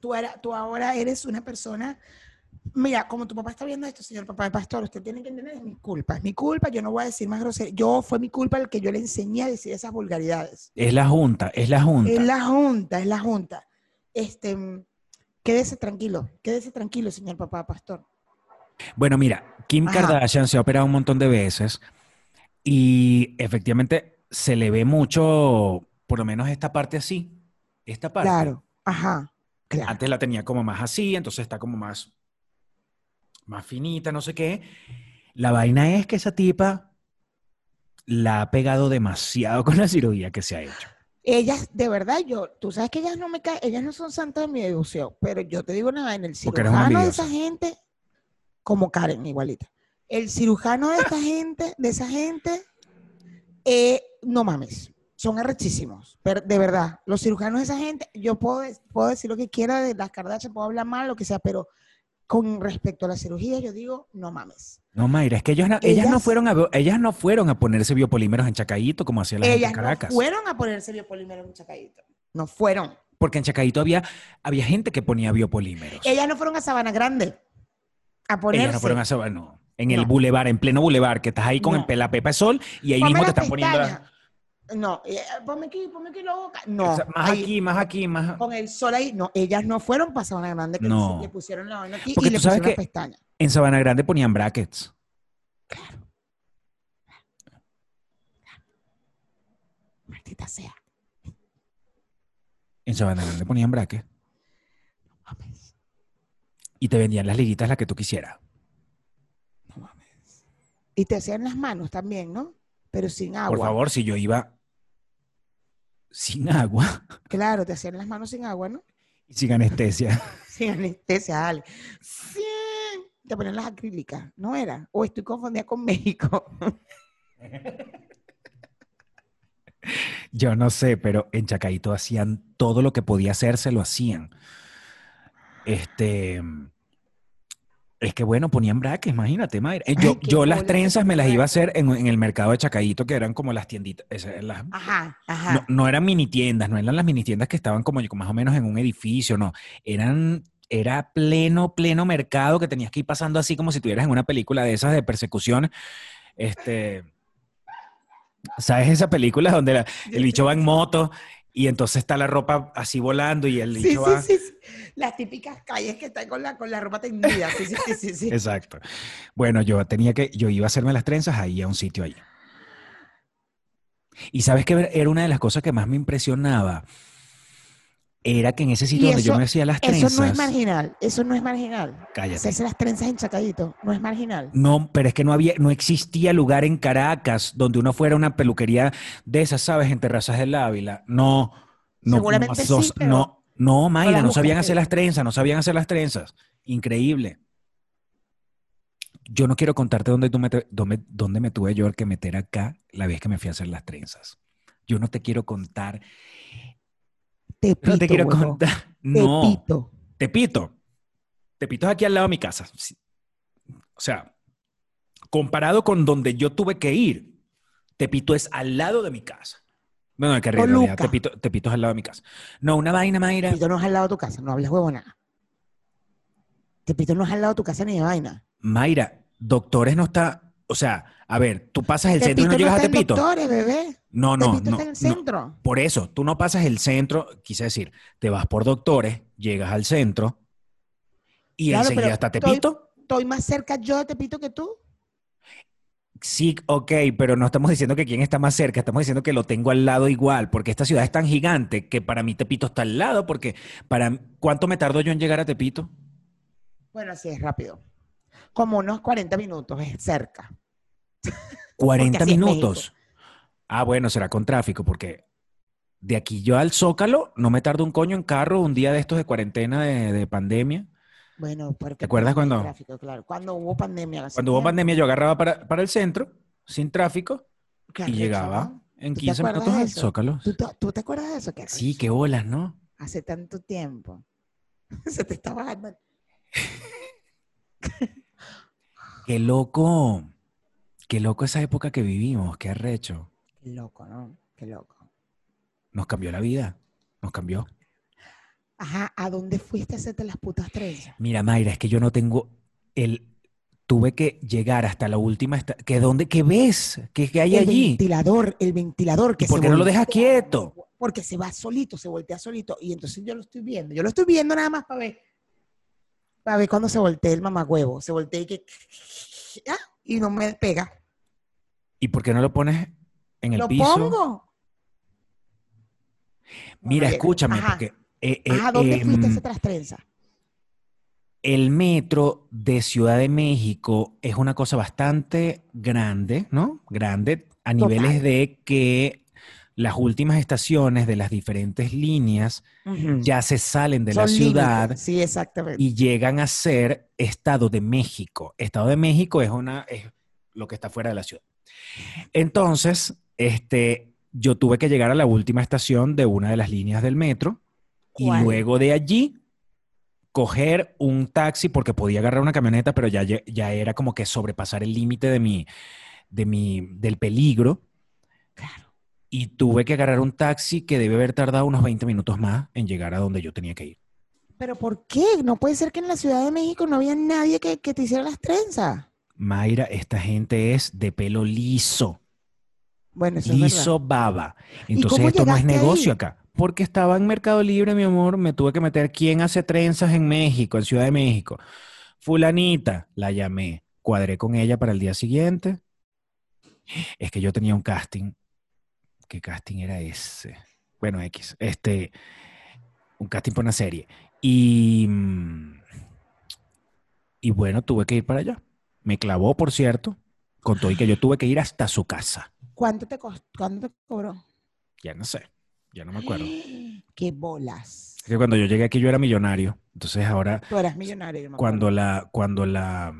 Tú, era- tú ahora eres una persona. Mira, como tu papá está viendo esto, señor papá de pastor, usted tiene que entender, es mi culpa. Es mi culpa, yo no voy a decir más grosería. Yo fue mi culpa el que yo le enseñé a decir esas vulgaridades. Es la junta, es la junta. Es la junta, es la junta. Este, quédese tranquilo, quédese tranquilo, señor papá pastor. Bueno, mira, Kim Ajá. Kardashian se ha operado un montón de veces y efectivamente se le ve mucho, por lo menos esta parte así, esta parte. Claro, ajá, claro. Antes la tenía como más así, entonces está como más, más finita, no sé qué. La vaina es que esa tipa la ha pegado demasiado con la cirugía que se ha hecho. Ellas, de verdad, yo, tú sabes que ellas no me caen, ellas no son santas de mi devoción, pero yo te digo nada, en el cirujano de esa gente, como Karen, igualita. El cirujano de esta gente, de esa gente, eh, no mames, son arrechísimos, pero de verdad, los cirujanos de esa gente, yo puedo, puedo decir lo que quiera de las Kardashian, puedo hablar mal, lo que sea, pero con respecto a la cirugía, yo digo, no mames. No, Mayra, es que ellos no- ellas, no fueron a, ellas no fueron a ponerse biopolímeros en Chacaíto como hacía la gente Ellas en no Caracas. fueron a ponerse biopolímero en un chacadito, no fueron. Porque en Chacaíto había, había gente que ponía biopolímeros. Ellas no fueron a Sabana Grande a ponerse. Ellas no fueron a Sabana, no. En el bulevar, en pleno bulevar, que estás ahí con No. la pepa de sol y ahí Ponme mismo te las están poniendo. la-. No, eh, ponme aquí, ponme aquí la boca. No, o sea, más ahí, aquí, más aquí, más. con el sol ahí. No, ellas no fueron para Sabana Grande, que No. le pusieron la vaina aquí Porque y le pusieron las pestañas. En Sabana Grande ponían brackets. Claro. Maldita sea. En Sabana Grande ponían brackets. No mames, Y te vendían las liguitas las que tú quisieras. no mames. Y te hacían las manos también, ¿no? Pero sin agua. Por favor, si yo iba sin agua. Claro, te hacían las manos sin agua, ¿no? Y sin anestesia. Sin anestesia, dale. Sí. Te ponen las acrílicas, ¿no era? O estoy confundida con México. Yo no sé, pero en Chacaito hacían todo lo que podía hacerse, lo hacían. Este. Es que bueno, ponían braques, imagínate, Mayra. Eh, Yo, Ay, yo las trenzas me las iba a hacer en, en el mercado de Chacaito, que eran como las tienditas. esas, las- Ajá, ajá. no, no eran mini tiendas, no eran las mini tiendas que estaban como yo- más o menos en un edificio, no. Eran, era pleno, pleno mercado que tenías que ir pasando así como si estuvieras en una película de esas de persecución. Este. ¿Sabes esa película donde la- el bicho va en moto y entonces está la ropa así volando y el Sí, bicho sí, va. sí, sí. Las típicas calles que están con la, con la ropa tendida. Sí, sí, sí, sí, sí. Exacto. Bueno, yo tenía que, yo iba a hacerme las trenzas ahí a un sitio ahí. Y sabes que era una de las cosas que más me impresionaba. Era que en ese sitio Y donde yo me hacía las trenzas. Eso no es marginal, eso no es marginal. Cállate. Hacerse las trenzas en Chacadito, no es marginal. No, pero es que no había, no existía lugar en Caracas donde uno fuera a una peluquería de esas, ¿sabes? En Terrazas del Ávila. No, no, Seguramente no, sos- sí, pero no, no, Mayra, no sabían hacer las trenzas, no sabían hacer las trenzas. Increíble. Yo no quiero contarte dónde, tú me, dónde, dónde me tuve yo que meter acá la vez que me fui a hacer las trenzas. Yo no te quiero contar, Tepito, no te quiero contar. No. Tepito. Tepito. Tepito es aquí al lado de mi casa. O sea, comparado con donde yo tuve que ir, Tepito es al lado de mi casa. Bueno, realidad, Toluca. Tepito, Tepito es al lado de mi casa. No, una vaina, Mayra. Tepito no es al lado de tu casa, no hables huevo nada. Tepito no es al lado de tu casa ni de vaina. Mayra, doctores no está. O sea, a ver, tú pasas el centro y no llegas a en Tepito. doctores, bebé. No, no, Tepito no. está en el no. centro. Por eso, tú no pasas el centro, quise decir, te vas por doctores, llegas al centro y Claro, enseguida está estoy- Tepito. Estoy más cerca yo de Tepito que tú. Sí, ok, pero no estamos diciendo que quién está más cerca, estamos diciendo que lo tengo al lado igual, porque esta ciudad es tan gigante que para mí Tepito está al lado, porque para ¿cuánto me tardo yo en llegar a Tepito? Bueno, así es rápido. Como unos 40 minutos, es cerca. 40 así es minutos. Ah, bueno, será con tráfico, porque de aquí yo al Zócalo no me tardo un coño en carro un día de estos de cuarentena de, de pandemia. Bueno, porque ¿Te acuerdas cuando- tráfico, claro. Cuando hubo pandemia. Cuando hubo pandemia yo agarraba para, para el centro, sin tráfico, y llegaba ¿no? en ¿Tú te 15 acuerdas minutos al? Zócalo. ¿Tú, te- tú te acuerdas de eso? Qué Sí, qué bolas, ¿no? Hace tanto tiempo. Se te está bajando. Qué loco. Qué loco esa época que vivimos, qué arrecho. Qué loco, ¿no? Qué loco. Nos cambió la vida. Nos cambió. Ajá, ¿a dónde fuiste a hacerte las putas trenzas? Mira, Mayra, es que yo no tengo el. Tuve que llegar hasta la última. esta- ¿Que dónde? ¿Qué ves? ¿Qué, qué hay el allí? ventilador, el ventilador que ¿Y por se qué no lo dejas quieto? Porque se va solito, se voltea solito. Y entonces yo lo estoy viendo. Yo lo estoy viendo nada más para ver. Para ver cuando se voltea el mamagüevo. Se voltea y que. ah, Y no me pega. ¿Y por qué no lo pones en el ¿Lo piso? pongo? Mira, escúchame, ajá. porque eh, eh, Ajá, ¿dónde fuiste em, hacerte las trenzas? el metro de Ciudad de México es una cosa bastante grande, ¿no? Grande a niveles Total. de que las últimas estaciones de las diferentes líneas ya se salen de la ciudad límites. Sí, exactamente. y llegan a ser Estado de México. Estado de México es una es lo que está fuera de la ciudad. Entonces, este, yo tuve que llegar a la última estación de una de las líneas del metro y luego de allí coger un taxi porque podía agarrar una camioneta, pero ya, ya era como que sobrepasar el límite de mi, de mi, del peligro. Y tuve que agarrar un taxi que debe haber tardado unos 20 minutos más en llegar a donde yo tenía que ir. ¿Pero por qué? No puede ser que en la Ciudad de México no había nadie que, que te hiciera las trenzas. Mayra, esta gente es de pelo liso, Bueno, eso es liso baba. Entonces esto no es ahí? negocio acá. Porque estaba en Mercado Libre, mi amor, me tuve que meter quién hace trenzas en México, en Ciudad de México. Fulanita, la llamé, cuadré con ella para el día siguiente. Es que yo tenía un casting. ¿Qué casting era ese? Bueno, X. Este, un casting para una serie. Y, mm, y bueno, tuve que ir para allá. Me clavó, por cierto, con todo y que yo tuve que ir hasta su casa. ¿Cuánto te, costó? ¿Cuánto te cobró? Ya no sé, ya no me acuerdo. qué bolas. Es que cuando yo llegué aquí yo era millonario. Entonces ahora, Tú eras millonario. yo me cuando la, cuando la,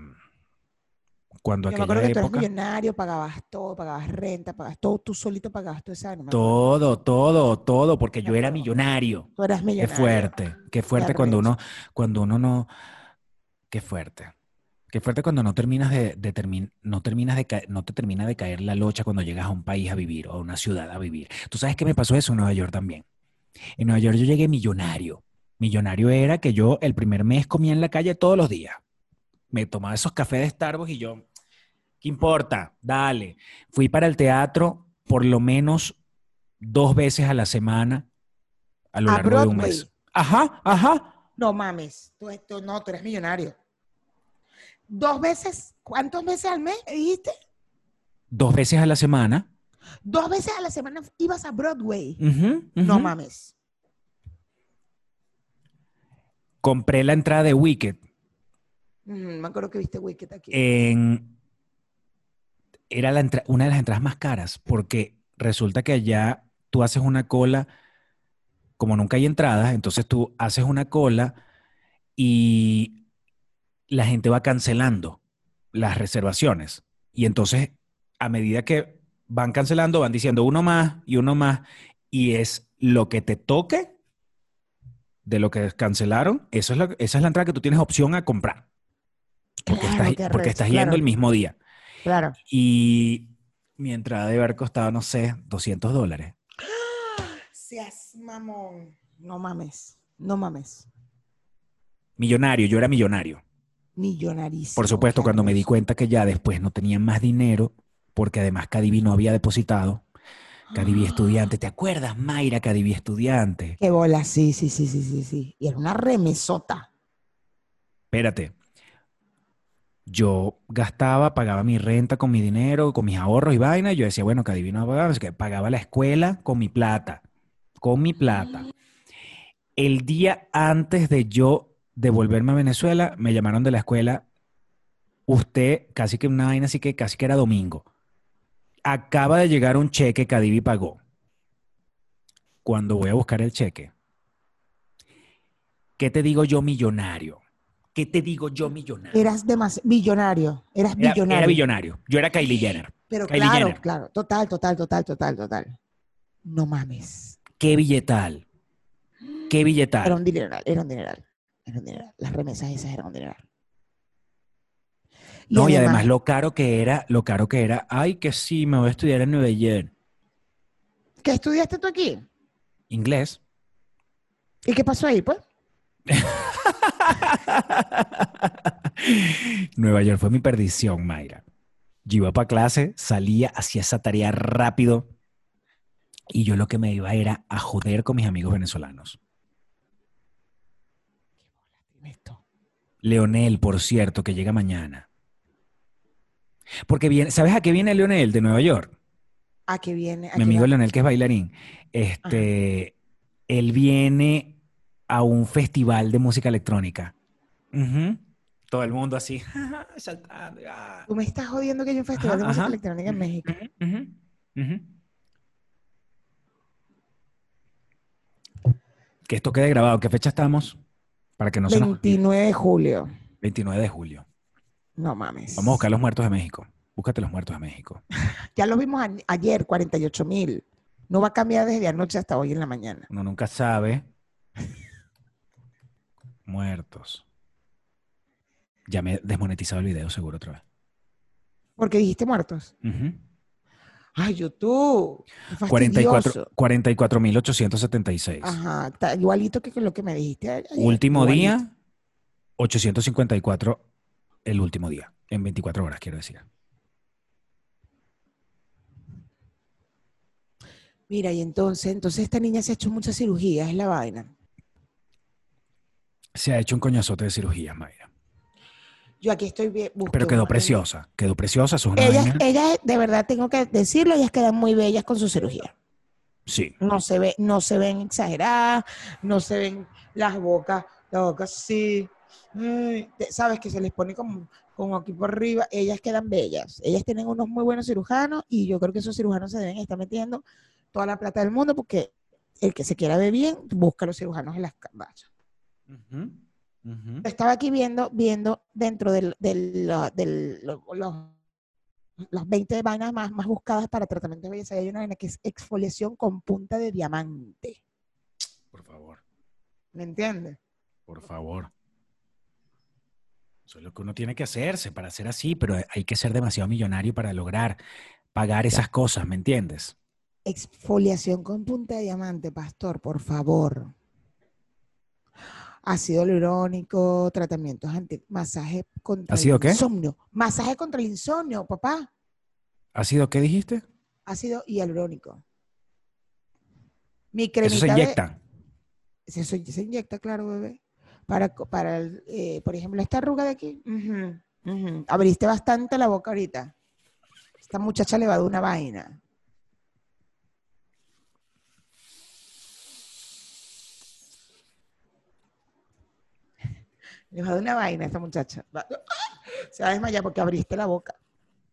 cuando Yo me acuerdo aquella que tú eras época, millonario, pagabas todo, pagabas renta, pagabas todo, tú solito pagabas todo eso. No todo, todo, todo, porque yo Me era millonario. Tú eras Qué millonario. fuerte, qué fuerte cuando uno, cuando uno no, qué fuerte. Qué fuerte cuando no terminas de, de termin- no terminas de ca- no te termina de caer la locha cuando llegas a un país a vivir o a una ciudad a vivir. Tú sabes que me pasó eso en Nueva York también. En Nueva York yo llegué millonario. Millonario era que yo el primer mes comía en la calle todos los días. Me tomaba esos cafés de Starbucks y yo, ¿qué importa? Dale. Fui para el teatro por lo menos dos veces a la semana a lo A largo de un mes. Ajá, ajá. No mames. Tú, tú- no, tú eres millonario. Dos veces, ¿cuántas veces al mes dijiste? Dos veces a la semana. Dos veces a la semana ibas a Broadway. No mames. Compré la entrada de Wicked Ujú, me acuerdo que viste Wicked aquí. en... Era la una de las entradas más caras porque resulta que allá tú haces una cola, como nunca hay entradas, entonces tú haces una cola y la gente va cancelando las reservaciones. Y entonces, a medida que van cancelando, van diciendo uno más y uno más, y es lo que te toque de lo que cancelaron, eso es lo- esa es la entrada que tú tienes opción a comprar. Porque Claro, estás, porque yendo el mismo día. Claro. Y mi entrada debe haber costado, no sé, 200 dólares. Seas mamón. No mames. No mames. Millonario, yo era millonario. Millonarísimo. Por supuesto, cuando me di cuenta que ya después no tenía más dinero, porque además Cadivi no había depositado. Cadivi estudiante, ¿te acuerdas, Mayra, Cadivi estudiante? Qué bola, sí, sí, sí, sí, sí, sí. Y era una remesota. Espérate. Yo gastaba, pagaba mi renta con mi dinero, con mis ahorros y vaina. y yo decía, bueno, Cadivi no pagaba, así que pagaba la escuela con mi plata. Con mi plata. El día antes de yo devolverme a Venezuela, me llamaron de la escuela. Usted, casi que una vaina así que casi que era domingo. Acaba de llegar un cheque que Cadivi pagó. Cuando voy a buscar el cheque, ¿qué te digo yo, millonario? ¿Qué te digo yo, millonario? Eras demasiado billonario. Eras Era, billonario. era billonario. Yo era Kylie Jenner. Pero Kylie claro, Jenner. claro. Total, total, total, total, total. No mames. ¿Qué billetal? ¿Qué billetal? Era un dineral, era un dineral. Era un dineral. Las remesas esas eran un dineral. No, y además lo caro que era, lo caro que era, ay, que sí, me voy a estudiar en Nueva York. ¿Qué estudiaste tú aquí? Inglés. ¿Y qué pasó ahí, pues? Nueva York fue mi perdición, Mayra. Yo iba para clase, salía, hacía esa tarea rápido y yo lo que me iba era a joder con mis amigos venezolanos. Esto. Leonel, por cierto, que llega mañana. Porque viene, ¿sabes a qué viene Leonel de Nueva York? ¿A qué viene? ¿A Mi amigo? Leonel, que es bailarín. Este, él viene a un festival de música electrónica. Ujú. Todo el mundo así, saltando. ah. Tú me estás jodiendo que hay un festival Ajá, de música ajá. electrónica en México. Ujú, ujú. Que esto quede grabado. ¿Qué fecha estamos? Para que no se nos olvide. 29 de julio. 29 de julio. No mames. Vamos a buscar los muertos de México. Búscate los muertos de México. Ya los vimos ayer, 48 mil. No va a cambiar desde anoche hasta hoy en la mañana. Uno nunca sabe. Muertos. Ya me he desmonetizado el video seguro otra vez. Porque dijiste muertos. Ujú. Ay, YouTube. Qué 44 fastidioso. 44.876. Ajá, está igualito que lo que me dijiste. ayer. Último Igualito. día, 854 el último día. En 24 horas, quiero decir. Mira, y entonces, entonces esta niña se ha hecho muchas cirugías, es la vaina. Se ha hecho un coñazote de cirugías, Mayra. Yo aquí estoy bien. busqué Pero quedó preciosa. Quedó preciosa. Una Ellas, ellas, de verdad, tengo que decirlo, ellas quedan muy bellas con su cirugía. Sí. No se ve, no se ven exageradas, no se ven las bocas, la boca así. ay, te- Sabes que se les pone como, como aquí por arriba. Ellas quedan bellas. Ellas tienen unos muy buenos cirujanos y yo creo que esos cirujanos se deben estar metiendo toda la plata del mundo porque el que se quiera ver bien, busca a los cirujanos en las caballas. Estaba aquí viendo, viendo dentro del, del, lo- las 20 vainas más, más buscadas para tratamiento de belleza. y Hay una vaina que es exfoliación con punta de diamante. Por favor, ¿Me entiendes? por favor. Eso es lo que uno tiene que hacerse para ser así, pero hay que ser demasiado millonario para lograr pagar esas cosas, ¿me entiendes? Exfoliación con punta de diamante, pastor, por favor. Ácido hialurónico, tratamientos anti, masaje contra ¿Ácido el qué? insomnio. Masaje contra el insomnio, papá. ¿Ha sido qué dijiste? Ácido hialurónico. Mi Eso cremita se de- inyecta. Se, se- se inyecta, claro, bebé. Para, para el, eh, por ejemplo, esta arruga de aquí. Abriste bastante la boca ahorita. Esta muchacha le va a dar una vaina. Le dar una vaina a esta muchacha. Se va a desmayar porque abriste la boca.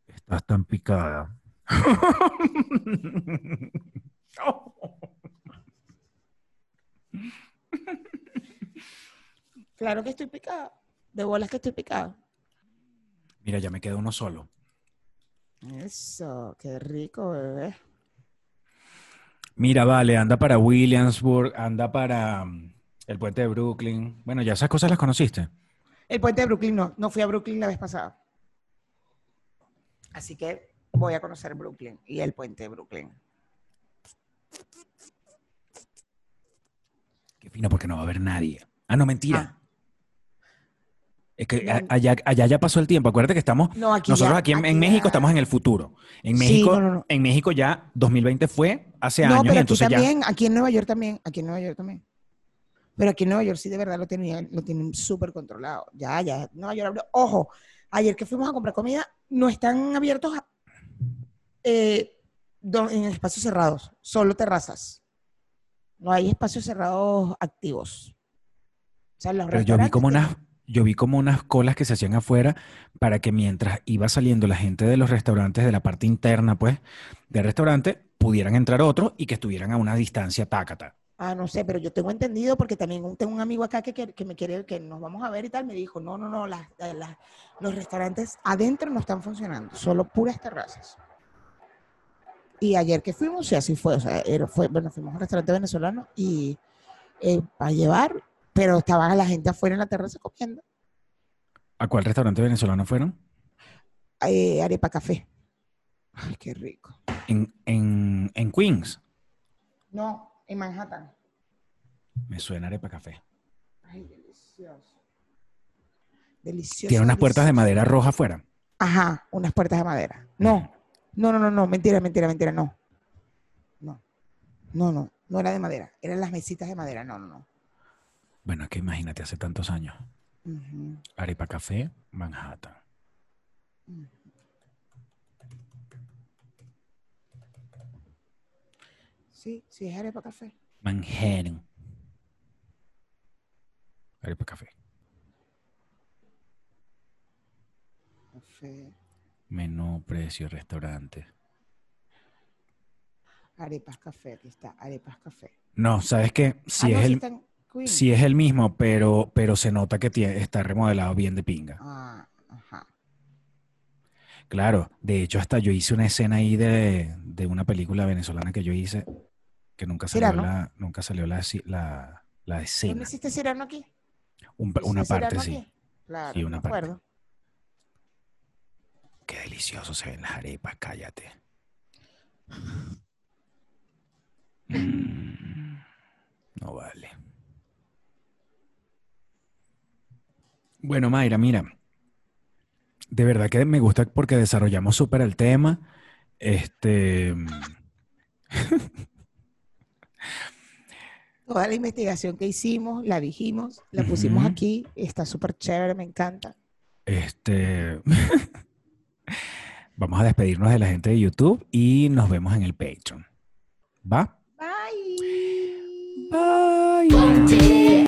Estás tan picada. Claro que estoy picada. De bolas que estoy picada. Mira, ya me queda uno solo. Eso, qué rico, bebé. Mira, vale, anda para Williamsburg, anda para mm, el puente de Brooklyn. Bueno, ya esas cosas las conociste. El puente de Brooklyn no, no fui a Brooklyn la vez pasada. Así que voy a conocer Brooklyn y el puente de Brooklyn. Qué fino, porque no va a haber nadie. Ah, no, mentira. Ah. Es que a- allá, allá ya pasó el tiempo. Acuérdate que estamos, No, aquí nosotros ya- aquí en, México ya- estamos en el futuro. En Sí, México, no, no, no. en México ya 2020 fue hace años, pero aquí entonces ya. también, aquí en Nueva York también, aquí en Nueva York también. Pero aquí en Nueva York sí de verdad lo tenían, lo tienen súper controlado. Ya, ya, Nueva York abrió. Ojo, ayer que fuimos a comprar comida, no están abiertos a- eh, en espacios cerrados, solo terrazas. No hay espacios cerrados activos. O sea, los Pero yo vi como unas, yo vi como unas colas que se hacían afuera para que mientras iba saliendo la gente de los restaurantes, de la parte interna, pues, del restaurante, pudieran entrar otros y que estuvieran a una distancia tácata. Ah, no sé, pero yo tengo entendido porque también tengo un amigo acá que, que, que me quiere, que nos vamos a ver y tal, me dijo, no, no, no, las- eh, las- los restaurantes adentro no están funcionando, solo puras terrazas. Y ayer que fuimos, sí, así fue, o sea, era- fue, bueno, fuimos a un restaurante venezolano y eh, a llevar, pero estaba la gente afuera en la terraza comiendo ¿A cuál restaurante venezolano fueron? eh, arepa café. Ay, qué rico. En, en, en Queens. No, en Manhattan. Me suena arepa café. Ay, delicioso. Delicioso. Tiene unas puertas de madera roja afuera. Ajá, unas puertas de madera. No, no, no, no, no, mentira, mentira, mentira, no. No, no, no, no era de madera, eran las mesitas de madera, no, no, no. Bueno, es que imagínate, hace tantos años. Arepa café, Manhattan. Sí, sí, es arepa café. Manhattan. Arepa café. Café, Menú, precio, restaurante. arepas café, aquí está, arepas café. No, ¿sabes qué? Si Ah, es el. Sí es el mismo, pero, pero se nota que está remodelado bien de pinga. Ah, ajá. Claro, de hecho hasta yo hice una escena ahí de, de una película venezolana que yo hice, que nunca salió Cirano. la, nunca salió la, la, la ¿Dónde escena. hiciste Cirano aquí? Un una ¿Hiciste parte, Cirano sí. aquí? Claro, Sí, una parte. acuerdo. Qué delicioso se ven las arepas, cállate. Mm, no vale. Bueno, Mayra, mira. De verdad que me gusta porque desarrollamos súper el tema. Este. Toda la investigación que hicimos, la dijimos, la pusimos aquí, está súper chévere, me encanta. Este. Vamos a despedirnos de la gente de YouTube y nos vemos en el Patreon. ¿Va? Bye. Bye.